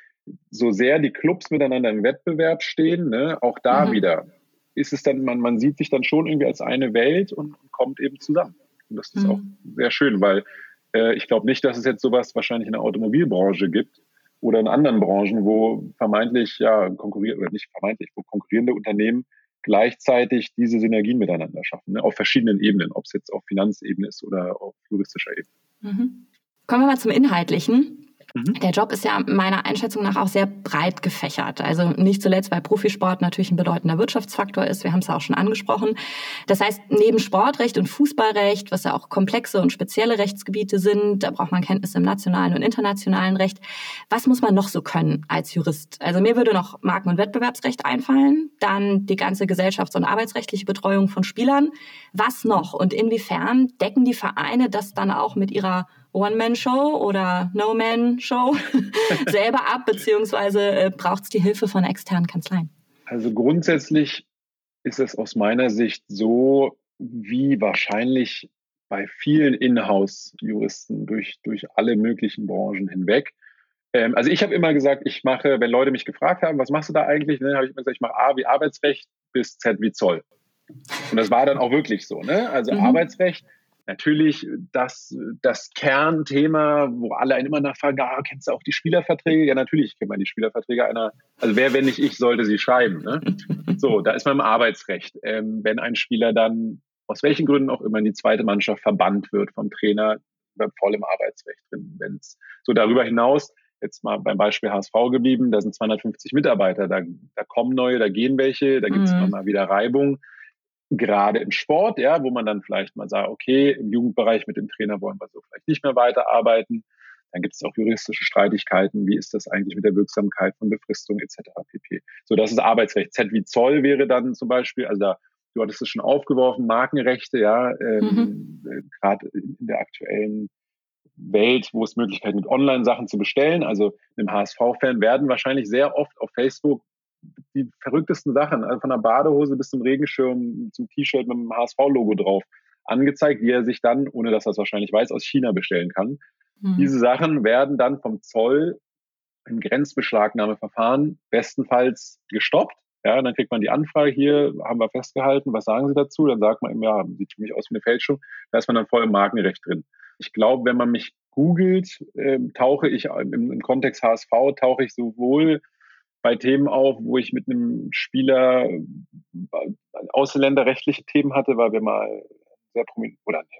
so sehr die Clubs miteinander im Wettbewerb stehen, ne, auch da mhm. wieder ist es dann, man, man sieht sich dann schon irgendwie als eine Welt und, und kommt eben zusammen. Und das ist mhm. auch sehr schön, weil äh, ich glaube nicht, dass es jetzt sowas wahrscheinlich in der Automobilbranche gibt oder in anderen Branchen, wo vermeintlich ja konkurrieren oder nicht vermeintlich, wo konkurrierende Unternehmen gleichzeitig diese Synergien miteinander schaffen, ne, auf verschiedenen Ebenen, ob es jetzt auf Finanzebene ist oder auf juristischer Ebene. Mhm. Kommen wir mal zum Inhaltlichen. Mhm. Der Job ist ja meiner Einschätzung nach auch sehr breit gefächert. Also nicht zuletzt, weil Profisport natürlich ein bedeutender Wirtschaftsfaktor ist. Wir haben es ja auch schon angesprochen. Das heißt, neben Sportrecht und Fußballrecht, was ja auch komplexe und spezielle Rechtsgebiete sind, da braucht man Kenntnisse im nationalen und internationalen Recht. Was muss man noch so können als Jurist? Also mir würde noch Marken- und Wettbewerbsrecht einfallen, dann die ganze gesellschafts- und arbeitsrechtliche Betreuung von Spielern. Was noch und inwiefern decken die Vereine das dann auch mit ihrer One-Man-Show oder No-Man-Show selber ab, beziehungsweise äh, braucht es die Hilfe von externen Kanzleien? Also grundsätzlich ist es aus meiner Sicht so, wie wahrscheinlich bei vielen Inhouse-Juristen durch, durch alle möglichen Branchen hinweg. Ähm, also ich habe immer gesagt, ich mache, wenn Leute mich gefragt haben, was machst du da eigentlich, ne, habe ich immer gesagt, ich mache A wie Arbeitsrecht bis Z wie Zoll. Und das war dann auch wirklich so. Ne? Also mhm. Arbeitsrecht Natürlich das, das Kernthema, wo alle einen immer nachfragen, ah, kennst du auch die Spielerverträge? Ja, natürlich kennt man die Spielerverträge einer, also wer, wenn nicht ich, sollte sie schreiben. Ne? So, da ist man im Arbeitsrecht. Ähm, wenn ein Spieler dann aus welchen Gründen auch immer in die zweite Mannschaft verbannt wird vom Trainer, voll im Arbeitsrecht drin. Wenn es so darüber hinaus, jetzt mal beim Beispiel HSV geblieben, da sind 250 Mitarbeiter, da, da kommen neue, da gehen welche, da gibt es mhm. mal wieder Reibung gerade im Sport, ja, wo man dann vielleicht mal sagt, okay, im Jugendbereich mit dem Trainer wollen wir so vielleicht nicht mehr weiterarbeiten. Dann gibt es auch juristische Streitigkeiten. Wie ist das eigentlich mit der Wirksamkeit von Befristung etc. pp. So, das ist Arbeitsrecht. Z wie Zoll wäre dann zum Beispiel, also da, du hattest es schon aufgeworfen, Markenrechte, ja, ähm, mhm. Äh, gerade in der aktuellen Welt, wo es Möglichkeiten gibt, Online-Sachen zu bestellen. Also einem HSV-Fan werden wahrscheinlich sehr oft auf Facebook die verrücktesten Sachen, also von der Badehose bis zum Regenschirm, zum T-Shirt mit dem HSV-Logo drauf, angezeigt, die er sich dann, ohne dass er es wahrscheinlich weiß, aus China bestellen kann. Mhm. Diese Sachen werden dann vom Zoll im Grenzbeschlagnahmeverfahren bestenfalls gestoppt. Ja, dann kriegt man die Anfrage hier, haben wir festgehalten, was sagen Sie dazu? Dann sagt man eben, ja, sieht für mich aus wie eine Fälschung. Da ist man dann voll im Markenrecht drin. Ich glaube, wenn man mich googelt, äh, tauche ich im, im Kontext HSV, tauche ich sowohl bei Themen auf, wo ich mit einem Spieler äh, ausländerrechtliche Themen hatte, weil wir mal sehr prominent oder nee,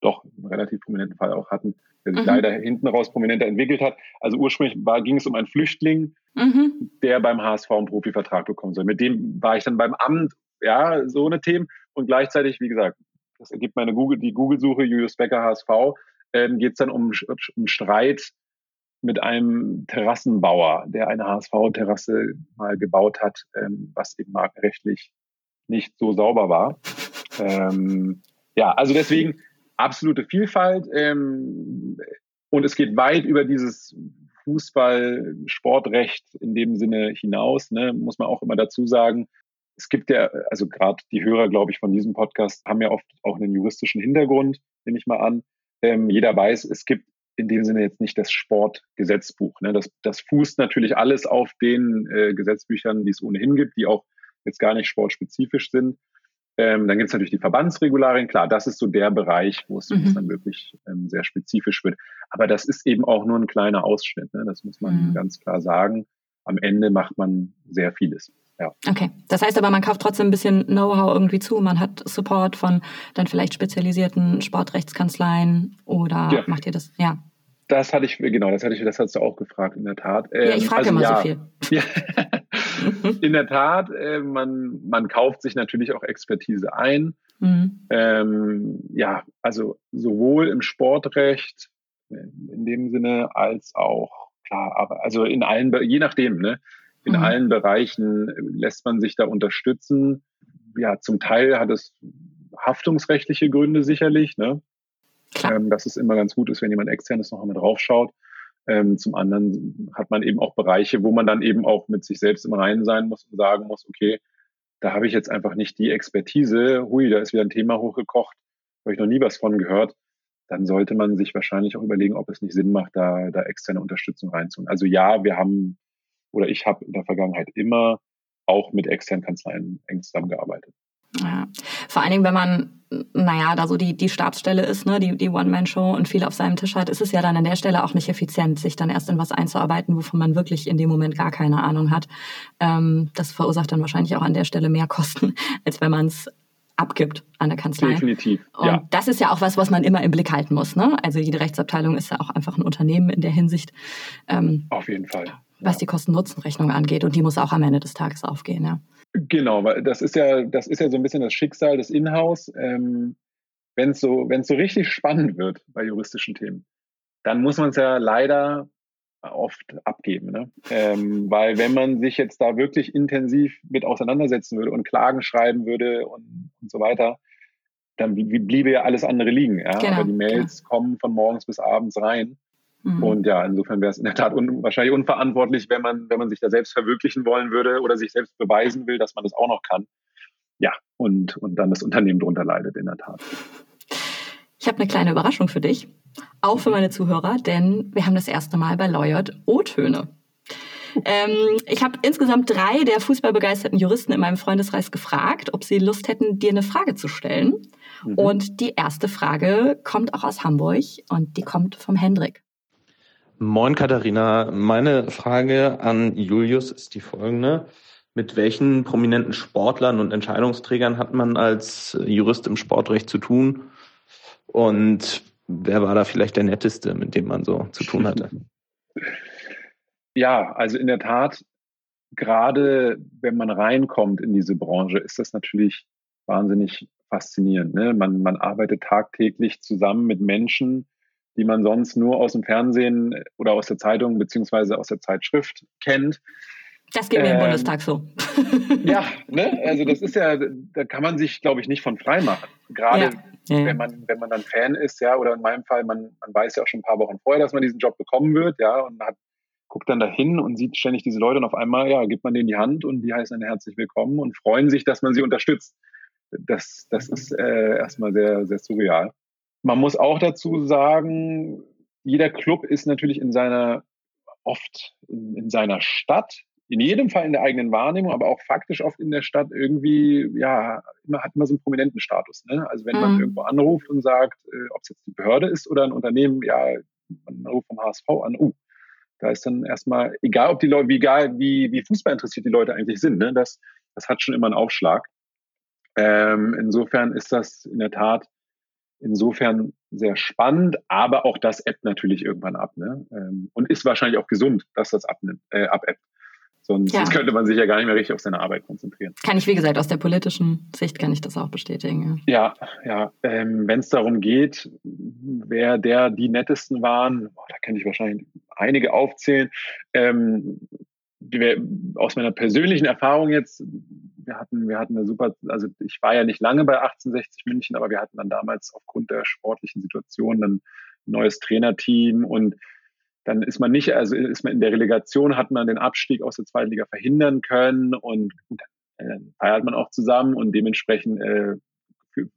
doch einen relativ prominenten Fall auch hatten, der sich mhm. leider hinten raus prominenter entwickelt hat. Also ursprünglich war, ging es um einen Flüchtling, mhm. der beim HSV einen Profivertrag bekommen soll. Mit dem war ich dann beim Amt, ja, so eine Themen und gleichzeitig, wie gesagt, das ergibt meine Google, die Google-Suche Julius Becker HSV, ähm, geht es dann um, um Streit mit einem Terrassenbauer, der eine HSV-Terrasse mal gebaut hat, ähm, was eben markenrechtlich nicht so sauber war. Ähm, ja, also deswegen absolute Vielfalt ähm, und es geht weit über dieses Fußball, Sportrecht in dem Sinne hinaus, ne, muss man auch immer dazu sagen. Es gibt ja, also gerade die Hörer, glaube ich, von diesem Podcast haben ja oft auch einen juristischen Hintergrund, nehme ich mal an. Ähm, jeder weiß, es gibt in dem Sinne jetzt nicht das Sportgesetzbuch. Ne? Das, das fußt natürlich alles auf den äh, Gesetzbüchern, die es ohnehin gibt, die auch jetzt gar nicht sportspezifisch sind. Ähm, dann gibt es natürlich die Verbandsregularien. Klar, das ist so der Bereich, wo es mhm. dann wirklich ähm, sehr spezifisch wird. Aber das ist eben auch nur ein kleiner Ausschnitt. Ne? Das muss man mhm. ganz klar sagen. Am Ende macht man sehr vieles. Ja. Okay, das heißt aber, man kauft trotzdem ein bisschen Know-how irgendwie zu. Man hat Support von dann vielleicht spezialisierten Sportrechtskanzleien oder ja. macht ihr das? Ja. Das hatte ich, genau, das hatte ich, das hast du auch gefragt, in der Tat. Ähm, ja, ich frage also, immer ja, so viel. Ja, in der Tat, äh, man, man kauft sich natürlich auch Expertise ein. Mhm. Ähm, ja, also sowohl im Sportrecht äh, in dem Sinne als auch, klar, aber also in allen, je nachdem, ne? In mhm. allen Bereichen lässt man sich da unterstützen. Ja, zum Teil hat es haftungsrechtliche Gründe sicherlich, ne? Ähm, dass es immer ganz gut ist, wenn jemand externes noch einmal draufschaut. Ähm, zum anderen hat man eben auch Bereiche, wo man dann eben auch mit sich selbst im Reinen sein muss und sagen muss, okay, da habe ich jetzt einfach nicht die Expertise, hui, da ist wieder ein Thema hochgekocht, habe ich noch nie was von gehört, dann sollte man sich wahrscheinlich auch überlegen, ob es nicht Sinn macht, da, da externe Unterstützung reinzuholen. Also ja, wir haben oder ich habe in der Vergangenheit immer auch mit externen Kanzleien eng zusammengearbeitet. Ja. Vor allen Dingen, wenn man, naja, da so die, die Stabsstelle ist, ne, die, die One-Man-Show und viel auf seinem Tisch hat, ist es ja dann an der Stelle auch nicht effizient, sich dann erst in was einzuarbeiten, wovon man wirklich in dem Moment gar keine Ahnung hat. Ähm, das verursacht dann wahrscheinlich auch an der Stelle mehr Kosten, als wenn man es abgibt an der Kanzlei. Definitiv. Und ja. das ist ja auch was, was man immer im Blick halten muss. Ne? Also jede Rechtsabteilung ist ja auch einfach ein Unternehmen in der Hinsicht. Ähm, Auf jeden Fall. Was die Kosten-Nutzen-Rechnung angeht. Und die muss auch am Ende des Tages aufgehen, ja. Genau, weil das ist ja, das ist ja so ein bisschen das Schicksal des Inhouse. Ähm, wenn es so, wenn es so richtig spannend wird bei juristischen Themen, dann muss man es ja leider oft abgeben. Ne? Ähm, weil wenn man sich jetzt da wirklich intensiv mit auseinandersetzen würde und Klagen schreiben würde und, und so weiter, dann bliebe ja alles andere liegen. Ja? Genau, Aber die Mails genau. kommen von morgens bis abends rein. Mhm. Und ja, insofern wäre es in der Tat un wahrscheinlich unverantwortlich, wenn man, wenn man sich da selbst verwirklichen wollen würde oder sich selbst beweisen will, dass man das auch noch kann. Ja, und, und dann das Unternehmen drunter leidet, in der Tat. Ich habe eine kleine Überraschung für dich, auch für meine Zuhörer, denn wir haben das erste Mal bei Lawyert O-Töne. Ähm, ich habe insgesamt drei der fußballbegeisterten Juristen in meinem Freundeskreis gefragt, ob sie Lust hätten, dir eine Frage zu stellen. Mhm. Und die erste Frage kommt auch aus Hamburg und die kommt vom Hendrik. Moin Katharina, meine Frage an Julius ist die folgende. Mit welchen prominenten Sportlern und Entscheidungsträgern hat man als Jurist im Sportrecht zu tun? Und wer war da vielleicht der netteste, mit dem man so zu tun hatte? Ja, also in der Tat, gerade wenn man reinkommt in diese Branche, ist das natürlich wahnsinnig faszinierend. Ne? Man, man arbeitet tagtäglich zusammen mit Menschen, die man sonst nur aus dem Fernsehen oder aus der Zeitung beziehungsweise aus der Zeitschrift kennt. Das geht mir ähm, im Bundestag so. ja, ne? also das ist ja, da kann man sich, glaube ich, nicht von frei machen. Gerade ja. Wenn man, wenn man dann Fan ist, ja, oder in meinem Fall, man, man weiß ja auch schon ein paar Wochen vorher, dass man diesen Job bekommen wird, ja, und hat, guckt dann dahin und sieht ständig diese Leute und auf einmal, ja, gibt man denen die Hand und die heißen dann herzlich willkommen und freuen sich, dass man sie unterstützt. Das, das ist äh, erstmal sehr, sehr surreal. Man muss auch dazu sagen, jeder Club ist natürlich in seiner, oft in, in seiner Stadt, in jedem Fall in der eigenen Wahrnehmung, aber auch faktisch oft in der Stadt irgendwie, ja, immer, hat immer so einen prominenten Status. Ne? Also wenn mhm. man irgendwo anruft und sagt, äh, ob es jetzt die Behörde ist oder ein Unternehmen, ja, man ruft vom HSV an, uh, da ist dann erstmal, egal ob die Leute, wie egal, wie, wie Fußball interessiert die Leute eigentlich sind, ne? das, das hat schon immer einen Aufschlag. Ähm, insofern ist das in der Tat insofern sehr spannend, aber auch das ebbt natürlich irgendwann ab. Ne? Ähm, und ist wahrscheinlich auch gesund, dass das abnimmt, äh, abebbt. Sonst, ja. könnte man sich ja gar nicht mehr richtig auf seine Arbeit konzentrieren. Kann ich, wie gesagt, aus der politischen Sicht kann ich das auch bestätigen. Ja, ja. Ähm, Wenn es darum geht, wer der die nettesten waren, boah, da kann ich wahrscheinlich einige aufzählen. Ähm, aus meiner persönlichen Erfahrung jetzt, wir hatten, wir hatten eine super, also ich war ja nicht lange bei 1860 München, aber wir hatten dann damals aufgrund der sportlichen Situation ein neues Trainerteam und dann ist man nicht, also ist man in der Relegation, hat man den Abstieg aus der zweiten Liga verhindern können und dann äh, feiert man auch zusammen und dementsprechend äh,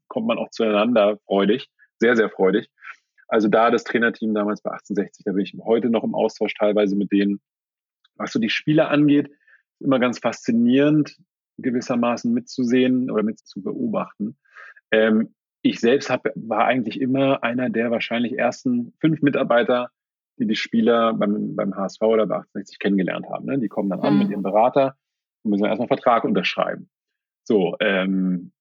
kommt man auch zueinander freudig, sehr, sehr freudig. Also da das Trainerteam damals bei 1860, da bin ich heute noch im Austausch teilweise mit denen. Was so die Spieler angeht, immer ganz faszinierend, gewissermaßen mitzusehen oder mit zu beobachten. Ähm, ich selbst hab, war eigentlich immer einer der wahrscheinlich ersten fünf Mitarbeiter, die die Spieler beim, beim HSV oder bei 1860 kennengelernt haben. Ne? Die kommen dann an mit mhm. ihrem Berater und müssen erstmal einen Vertrag unterschreiben. So, ähm,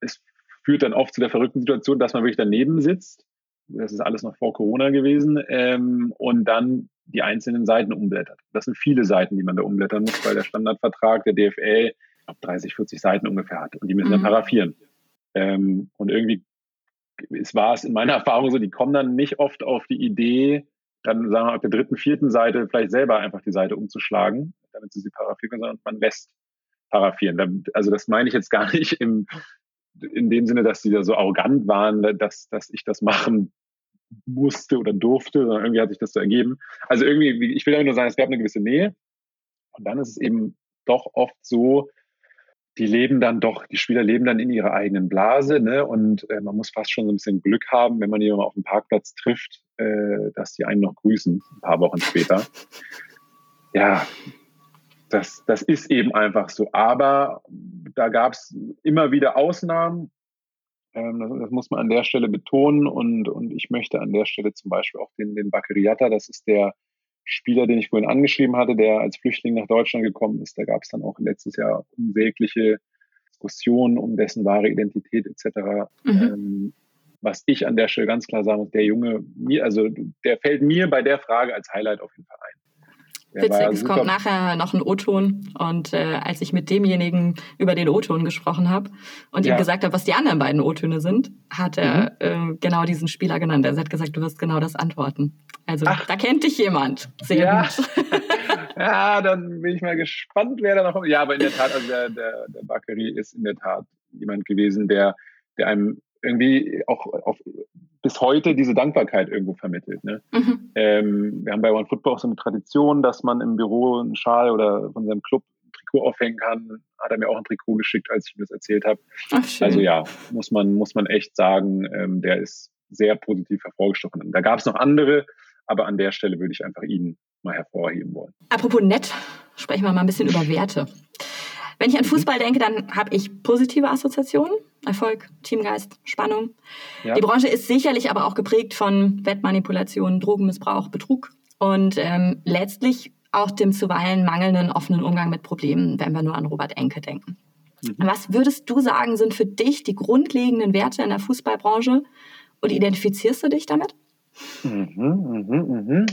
es führt dann oft zu der verrückten Situation, dass man wirklich daneben sitzt. Das ist alles noch vor Corona gewesen. Ähm, und dann die einzelnen Seiten umblättert. Das sind viele Seiten, die man da umblättern muss, weil der Standardvertrag der DFL 30, 40 Seiten ungefähr hat. Und die müssen mhm. dann paraffieren. Ähm, und irgendwie es war es in meiner Erfahrung so, die kommen dann nicht oft auf die Idee, dann sagen wir auf der dritten, vierten Seite vielleicht selber einfach die Seite umzuschlagen, damit sie sie paraffieren können, sondern man lässt paraffieren. Also das meine ich jetzt gar nicht im, in dem Sinne, dass sie da so arrogant waren, dass, dass ich das machen musste oder durfte, sondern irgendwie hat sich das so ergeben. Also irgendwie, ich will damit nur sagen, es gab eine gewisse Nähe. Und dann ist es eben doch oft so, die leben dann doch, die Spieler leben dann in ihrer eigenen Blase, ne? Und äh, man muss fast schon so ein bisschen Glück haben, wenn man jemanden auf dem Parkplatz trifft, äh, dass die einen noch grüßen, ein paar Wochen später. ja, das, das ist eben einfach so. Aber da gab es immer wieder Ausnahmen. Ähm, das, das, muss man an der Stelle betonen. Und, und ich möchte an der Stelle zum Beispiel auch den, den Bakariata, das ist der Spieler, den ich vorhin angeschrieben hatte, der als Flüchtling nach Deutschland gekommen ist. Da gab es dann auch letztes Jahr unsägliche Diskussionen um dessen wahre Identität etc. Mhm. Ähm, was ich an der Stelle ganz klar sagen muss, der Junge, mir, also der fällt mir bei der Frage als Highlight auf jeden Fall ein. Witzig, es kommt nachher noch ein O-Ton und äh, als ich mit demjenigen über den O-Ton gesprochen habe und ja. ihm gesagt habe, was die anderen beiden O-Töne sind, hat er mhm. äh, genau diesen Spieler genannt. Er hat gesagt, du wirst genau das antworten. Also Ach. da kennt dich jemand. Sehr ja. gut. ja, dann bin ich mal gespannt, wer da noch kommt. Ja, aber in der Tat, also der, der, der Bakary ist in der Tat jemand gewesen, der, der einem irgendwie auch auf, bis heute diese Dankbarkeit irgendwo vermittelt. Ne? Mhm. Ähm, wir haben bei One Football auch so eine Tradition, dass man im Büro einen Schal oder von seinem Club ein Trikot aufhängen kann. Hat er mir auch ein Trikot geschickt, als ich ihm das erzählt habe. Also ja, muss man, muss man echt sagen, ähm, der ist sehr positiv hervorgestochen. Da gab es noch andere, aber an der Stelle würde ich einfach ihn mal hervorheben wollen. Apropos nett, sprechen wir mal ein bisschen über Werte. Wenn ich an mhm. Fußball denke, dann habe ich positive Assoziationen. Erfolg, Teamgeist, Spannung. Ja. Die Branche ist sicherlich aber auch geprägt von Wettmanipulationen, Drogenmissbrauch, Betrug und ähm, letztlich auch dem zuweilen mangelnden offenen Umgang mit Problemen, wenn wir nur an Robert Enke denken. Mhm. Was würdest du sagen, sind für dich die grundlegenden Werte in der Fußballbranche und identifizierst du dich damit? Mhm, mhm, mhm.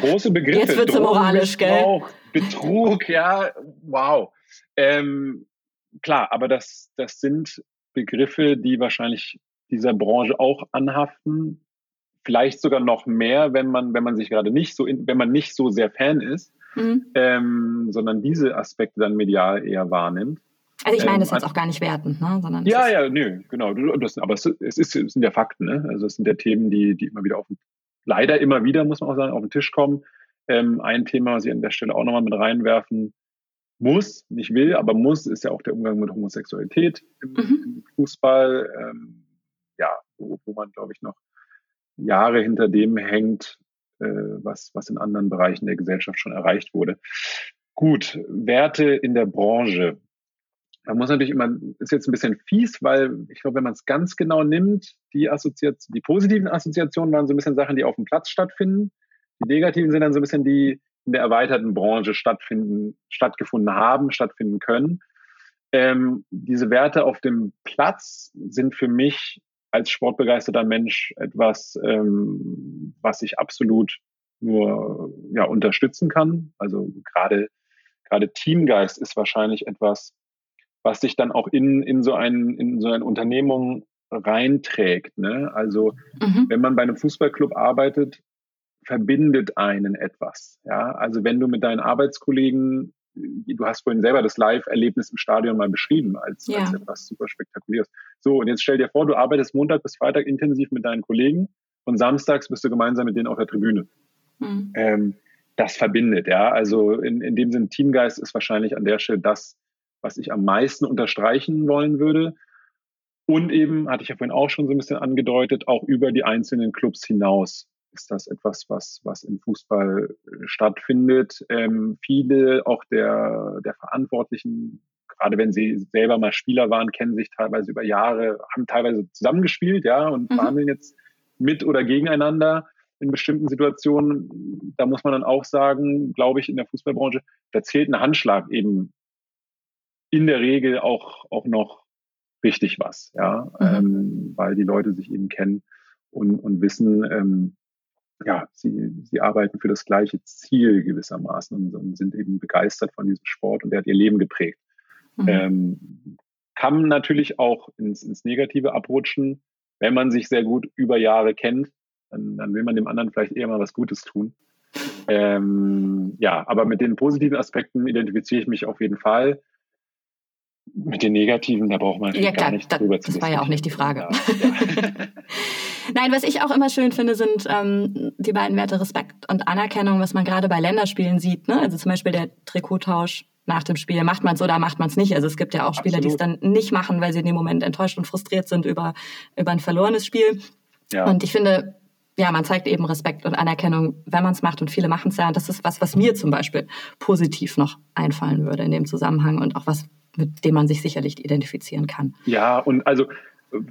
Große Begriffe. Jetzt wird es moralisch, gell? Betrug, ja, wow. Ähm, klar, aber das, das sind Begriffe, die wahrscheinlich dieser Branche auch anhaften. Vielleicht sogar noch mehr, wenn man, wenn man sich gerade nicht so, in, wenn man nicht so sehr Fan ist, mhm. ähm, sondern diese Aspekte dann medial eher wahrnimmt. Also ich meine das ähm, jetzt auch gar nicht wertend, ne? Sondern ja, ja, nö, genau. Das, aber es, ist, es sind ja Fakten, ne? Also es sind ja Themen, die, die immer wieder auf leider immer wieder, muss man auch sagen, auf den Tisch kommen. Ähm, ein Thema, was ich an der Stelle auch nochmal mit reinwerfen muss, nicht will, aber muss, ist ja auch der Umgang mit Homosexualität im, mhm. im Fußball. Ähm, ja, wo, wo man, glaube ich, noch Jahre hinter dem hängt, äh, was, was in anderen Bereichen der Gesellschaft schon erreicht wurde. Gut, Werte in der Branche. Man muss natürlich immer, ist jetzt ein bisschen fies, weil ich glaube, wenn man es ganz genau nimmt, die Assoziation, die positiven Assoziationen waren so ein bisschen Sachen, die auf dem Platz stattfinden. Die negativen sind dann so ein bisschen die, in der erweiterten Branche stattfinden, stattgefunden haben, stattfinden können. Ähm, diese Werte auf dem Platz sind für mich als sportbegeisterter Mensch etwas, ähm, was ich absolut nur ja, unterstützen kann. Also gerade gerade Teamgeist ist wahrscheinlich etwas, was sich dann auch in, in, so, ein, in so eine Unternehmung reinträgt. Ne? Also mhm. wenn man bei einem Fußballclub arbeitet, verbindet einen etwas. Ja, also wenn du mit deinen Arbeitskollegen, du hast vorhin selber das Live-Erlebnis im Stadion mal beschrieben als, ja. als etwas super spektakuläres. So, und jetzt stell dir vor, du arbeitest Montag bis Freitag intensiv mit deinen Kollegen und samstags bist du gemeinsam mit denen auf der Tribüne. Mhm. Ähm, das verbindet, ja. Also in, in dem Sinne, Teamgeist ist wahrscheinlich an der Stelle das, was ich am meisten unterstreichen wollen würde. Und eben, hatte ich ja vorhin auch schon so ein bisschen angedeutet, auch über die einzelnen Clubs hinaus ist das etwas, was, was im Fußball äh, stattfindet. Ähm, viele auch der, der Verantwortlichen, gerade wenn sie selber mal Spieler waren, kennen sich teilweise über Jahre, haben teilweise zusammengespielt, ja, und mhm. verhandeln jetzt mit oder gegeneinander in bestimmten Situationen. Da muss man dann auch sagen, glaube ich, in der Fußballbranche, da zählt ein Handschlag eben in der Regel auch, auch noch richtig was, ja, mhm. ähm, weil die Leute sich eben kennen und, und wissen, ähm, ja, sie, sie arbeiten für das gleiche Ziel gewissermaßen und, und, sind eben begeistert von diesem Sport und der hat ihr Leben geprägt. Mhm. Ähm, kann natürlich auch ins, ins Negative abrutschen, wenn man sich sehr gut über Jahre kennt, dann, dann will man dem anderen vielleicht eher mal was Gutes tun. Ähm, ja, aber mit den positiven Aspekten identifiziere ich mich auf jeden Fall. Mit den Negativen, da braucht man ja, gar nicht da, drüber zu Das war ja auch nicht die Frage. Ja. Nein, was ich auch immer schön finde, sind ähm, die beiden Werte Respekt und Anerkennung, was man gerade bei Länderspielen sieht. Ne? Also zum Beispiel der Trikottausch nach dem Spiel. Macht man es oder macht man es nicht? Also es gibt ja auch Spieler, die es dann nicht machen, weil sie in dem Moment enttäuscht und frustriert sind über, über ein verlorenes Spiel. Ja. Und ich finde, ja, man zeigt eben Respekt und Anerkennung, wenn man es macht und viele machen es ja. Und das ist was, was mir zum Beispiel positiv noch einfallen würde in dem Zusammenhang und auch was, mit dem man sich sicherlich identifizieren kann. Ja, und also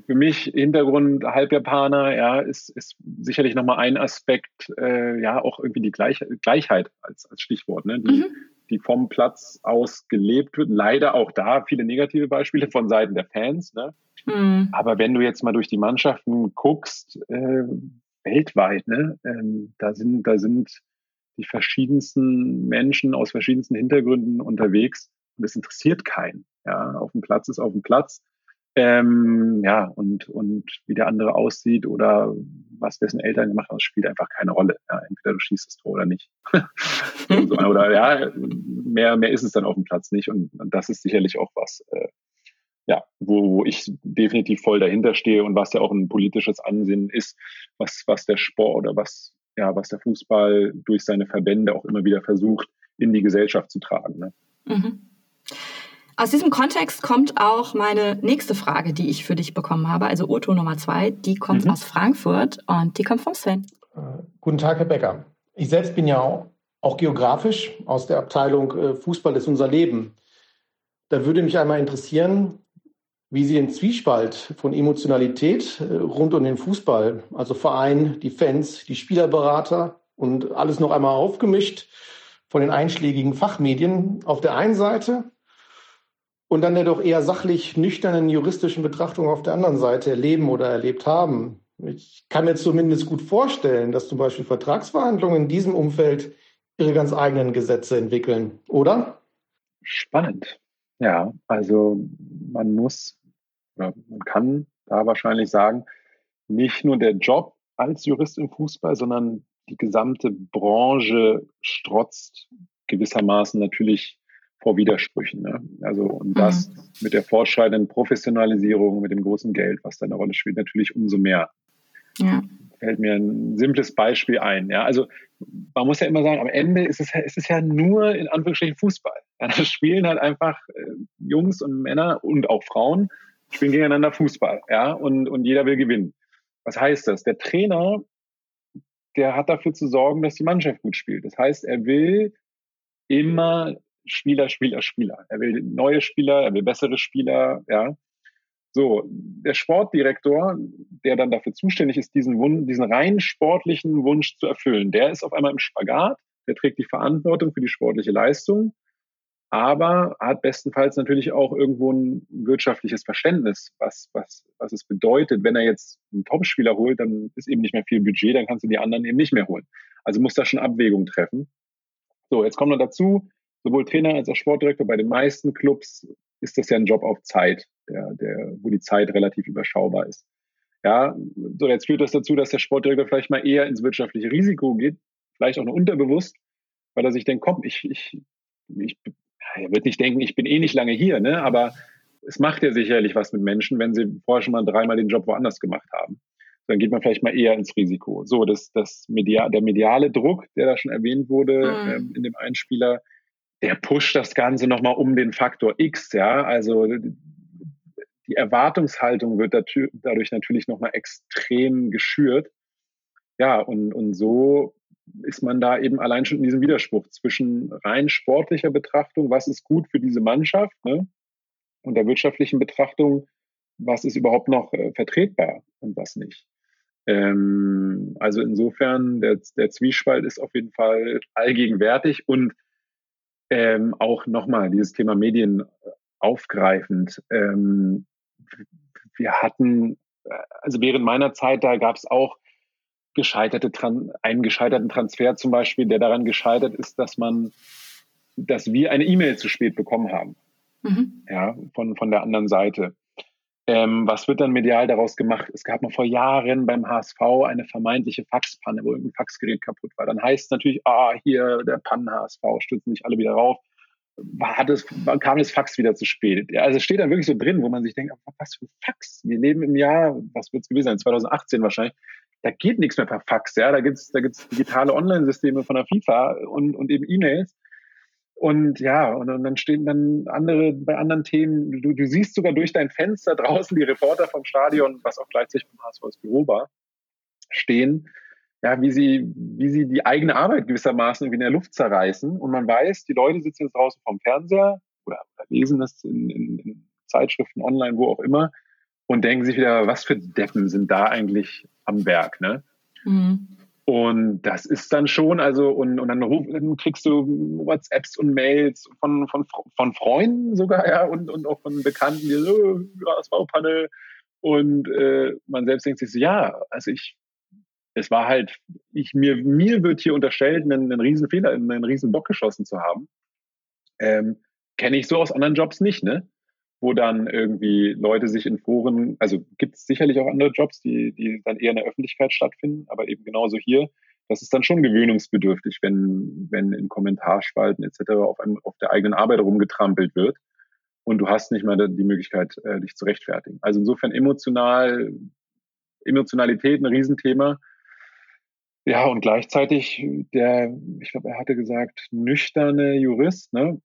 für mich Hintergrund Halbjapaner, ja, ist, ist sicherlich nochmal ein Aspekt, äh, ja, auch irgendwie die Gleich Gleichheit als, als Stichwort, ne? die, mhm. die vom Platz aus gelebt wird. Leider auch da viele negative Beispiele von Seiten der Fans. Ne? Mhm. Aber wenn du jetzt mal durch die Mannschaften guckst, äh, weltweit, ne, ähm, da sind, da sind die verschiedensten Menschen aus verschiedensten Hintergründen unterwegs und es interessiert keinen. Ja, auf dem Platz ist auf dem Platz. Ähm, ja, und, und wie der andere aussieht oder was dessen Eltern gemacht haben, spielt einfach keine Rolle. Ja, entweder du schießt das Tor oder nicht. oder ja, mehr, mehr ist es dann auf dem Platz nicht. Und, und das ist sicherlich auch was, äh, ja, wo, wo ich definitiv voll dahinter stehe und was ja auch ein politisches Ansinnen ist, was, was der Sport oder was, ja, was der Fußball durch seine Verbände auch immer wieder versucht, in die Gesellschaft zu tragen. Ne? Mhm. Aus diesem Kontext kommt auch meine nächste Frage, die ich für dich bekommen habe. Also Otto Nummer zwei, die kommt mhm. aus Frankfurt und die kommt vom Sven. Äh, guten Tag, Herr Becker. Ich selbst bin ja auch, auch geografisch aus der Abteilung äh, Fußball ist unser Leben. Da würde mich einmal interessieren, wie Sie den Zwiespalt von Emotionalität äh, rund um den Fußball, also Verein, die Fans, die Spielerberater und alles noch einmal aufgemischt von den einschlägigen Fachmedien auf der einen Seite und dann der doch eher sachlich nüchternen juristischen Betrachtung auf der anderen Seite erleben oder erlebt haben. Ich kann mir zumindest gut vorstellen, dass zum Beispiel Vertragsverhandlungen in diesem Umfeld ihre ganz eigenen Gesetze entwickeln, oder? Spannend. Ja, also man muss, man kann da wahrscheinlich sagen, nicht nur der Job als Jurist im Fußball, sondern die gesamte Branche strotzt gewissermaßen natürlich vor Widersprüchen. Ne? Also und das mhm. mit der fortschreitenden Professionalisierung, mit dem großen Geld, was da eine Rolle spielt, natürlich umso mehr. Ja. Fällt mir ein simples Beispiel ein. Ja? Also man muss ja immer sagen, am Ende ist es, ist es ja nur in Anführungsstrichen Fußball. Ja, da spielen halt einfach äh, Jungs und Männer und auch Frauen spielen gegeneinander Fußball. Ja? Und, und jeder will gewinnen. Was heißt das? Der Trainer, der hat dafür zu sorgen, dass die Mannschaft gut spielt. Das heißt, er will immer Spieler, Spieler, Spieler. Er will neue Spieler, er will bessere Spieler, ja. So, der Sportdirektor, der dann dafür zuständig ist, diesen, Wunsch, diesen rein sportlichen Wunsch zu erfüllen, der ist auf einmal im Spagat, der trägt die Verantwortung für die sportliche Leistung, aber hat bestenfalls natürlich auch irgendwo ein wirtschaftliches Verständnis, was, was, was es bedeutet. Wenn er jetzt einen Topspieler holt, dann ist eben nicht mehr viel Budget, dann kannst du die anderen eben nicht mehr holen. Also muss da schon Abwägung treffen. So, jetzt kommt noch dazu, sowohl Trainer als auch Sportdirektor, bei den meisten Clubs ist das ja ein Job auf Zeit, der, der, wo die Zeit relativ überschaubar ist. Ja, so jetzt führt das dazu, dass der Sportdirektor vielleicht mal eher ins wirtschaftliche Risiko geht, vielleicht auch nur unterbewusst, weil er sich denkt, komm, ich, ich, ich er wird nicht denken, ich bin eh nicht lange hier, ne? aber es macht ja sicherlich was mit Menschen, wenn sie vorher schon mal dreimal den Job woanders gemacht haben. Dann geht man vielleicht mal eher ins Risiko. So, das, das Media, der mediale Druck, der da schon erwähnt wurde mhm. ähm, in dem Einspieler, der pusht das Ganze nochmal um den Faktor X, ja. Also die Erwartungshaltung wird dadurch natürlich nochmal extrem geschürt. Ja, und, und so ist man da eben allein schon in diesem Widerspruch zwischen rein sportlicher Betrachtung, was ist gut für diese Mannschaft, ne? und der wirtschaftlichen Betrachtung, was ist überhaupt noch äh, vertretbar und was nicht. Ähm, also insofern, der, der Zwiespalt ist auf jeden Fall allgegenwärtig und ähm, auch nochmal dieses Thema Medien äh, aufgreifend. Ähm, wir hatten, äh, also während meiner Zeit, da gab es auch gescheiterte, einen gescheiterten Transfer zum Beispiel, der daran gescheitert ist, dass man, dass wir eine E-Mail zu spät bekommen haben. Mhm. Ja, von, von der anderen Seite. Ähm, was wird dann medial daraus gemacht? Es gab mal vor Jahren beim HSV eine vermeintliche Faxpanne, wo irgendein Faxgerät kaputt war. Dann heißt es natürlich, ah, hier der Pannen-HSV, stürzen nicht alle wieder rauf. war das, kam das Fax wieder zu spät. Also es steht dann wirklich so drin, wo man sich denkt, was für ein Fax? Wir leben im Jahr, was wird es gewesen sein, 2018 wahrscheinlich. Da geht nichts mehr per Fax, ja. Da gibt's da gibt's digitale Online-Systeme von der FIFA und, und eben E-Mails. Und ja, und, und, dann stehen dann andere bei anderen Themen, du, du siehst sogar durch dein Fenster draußen die Reporter vom Stadion, was auch gleichzeitig vom HSVs Büro war, stehen, ja, wie sie, wie sie die eigene Arbeit gewissermaßen in der Luft zerreißen. Und man weiß, die Leute sitzen jetzt draußen vom Fernseher oder, lesen das in, in, in Zeitschriften, online, wo auch immer, und denken sich wieder, was für Deppen sind da eigentlich am Werk, ne? Mhm. Und das ist dann schon, also, und, und dann, ruf, dann kriegst du WhatsApps und Mails von, von, von Freunden sogar, ja, und, und auch von Bekannten, die so, HSV-Panel. Und äh, man selbst denkt sich so, ja, also ich, es war halt, ich, mir, mir wird hier unterstellt, einen, einen riesen Fehler, einen riesen Bock geschossen zu haben. Ähm, Kenne ich so aus anderen Jobs nicht, ne? Wo dann irgendwie Leute sich in Foren, also gibt es sicherlich auch andere Jobs, die, die dann eher in der Öffentlichkeit stattfinden, aber eben genauso hier, das ist dann schon gewöhnungsbedürftig, wenn, wenn in Kommentarspalten etc. auf, einem, auf der eigenen Arbeit rumgetrampelt wird und du hast nicht mal die Möglichkeit, äh, dich zu rechtfertigen. Also insofern emotional, Emotionalität ein Riesenthema. Ja, und gleichzeitig der, ich glaube, er hatte gesagt, nüchterne Jurist, ne?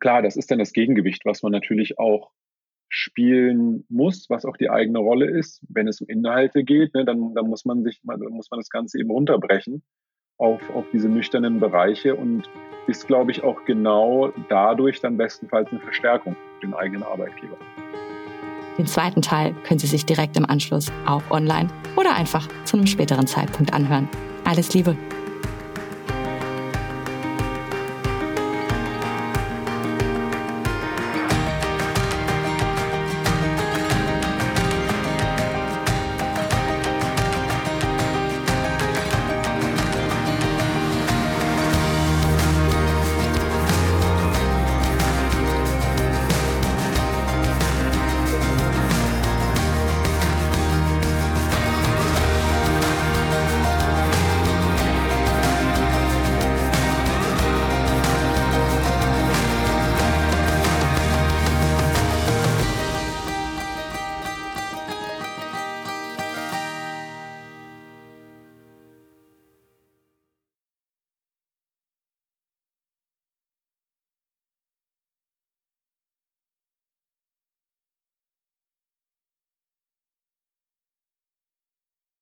Klar, das ist dann das Gegengewicht, was man natürlich auch spielen muss, was auch die eigene Rolle ist. Wenn es um Inhalte geht, ne, dann, dann muss man sich, dann muss man das Ganze eben runterbrechen auf, auf diese nüchternen Bereiche und ist, glaube ich, auch genau dadurch dann bestenfalls eine Verstärkung für den eigenen Arbeitgeber. Den zweiten Teil können Sie sich direkt im Anschluss auch online oder einfach zu einem späteren Zeitpunkt anhören. Alles Liebe!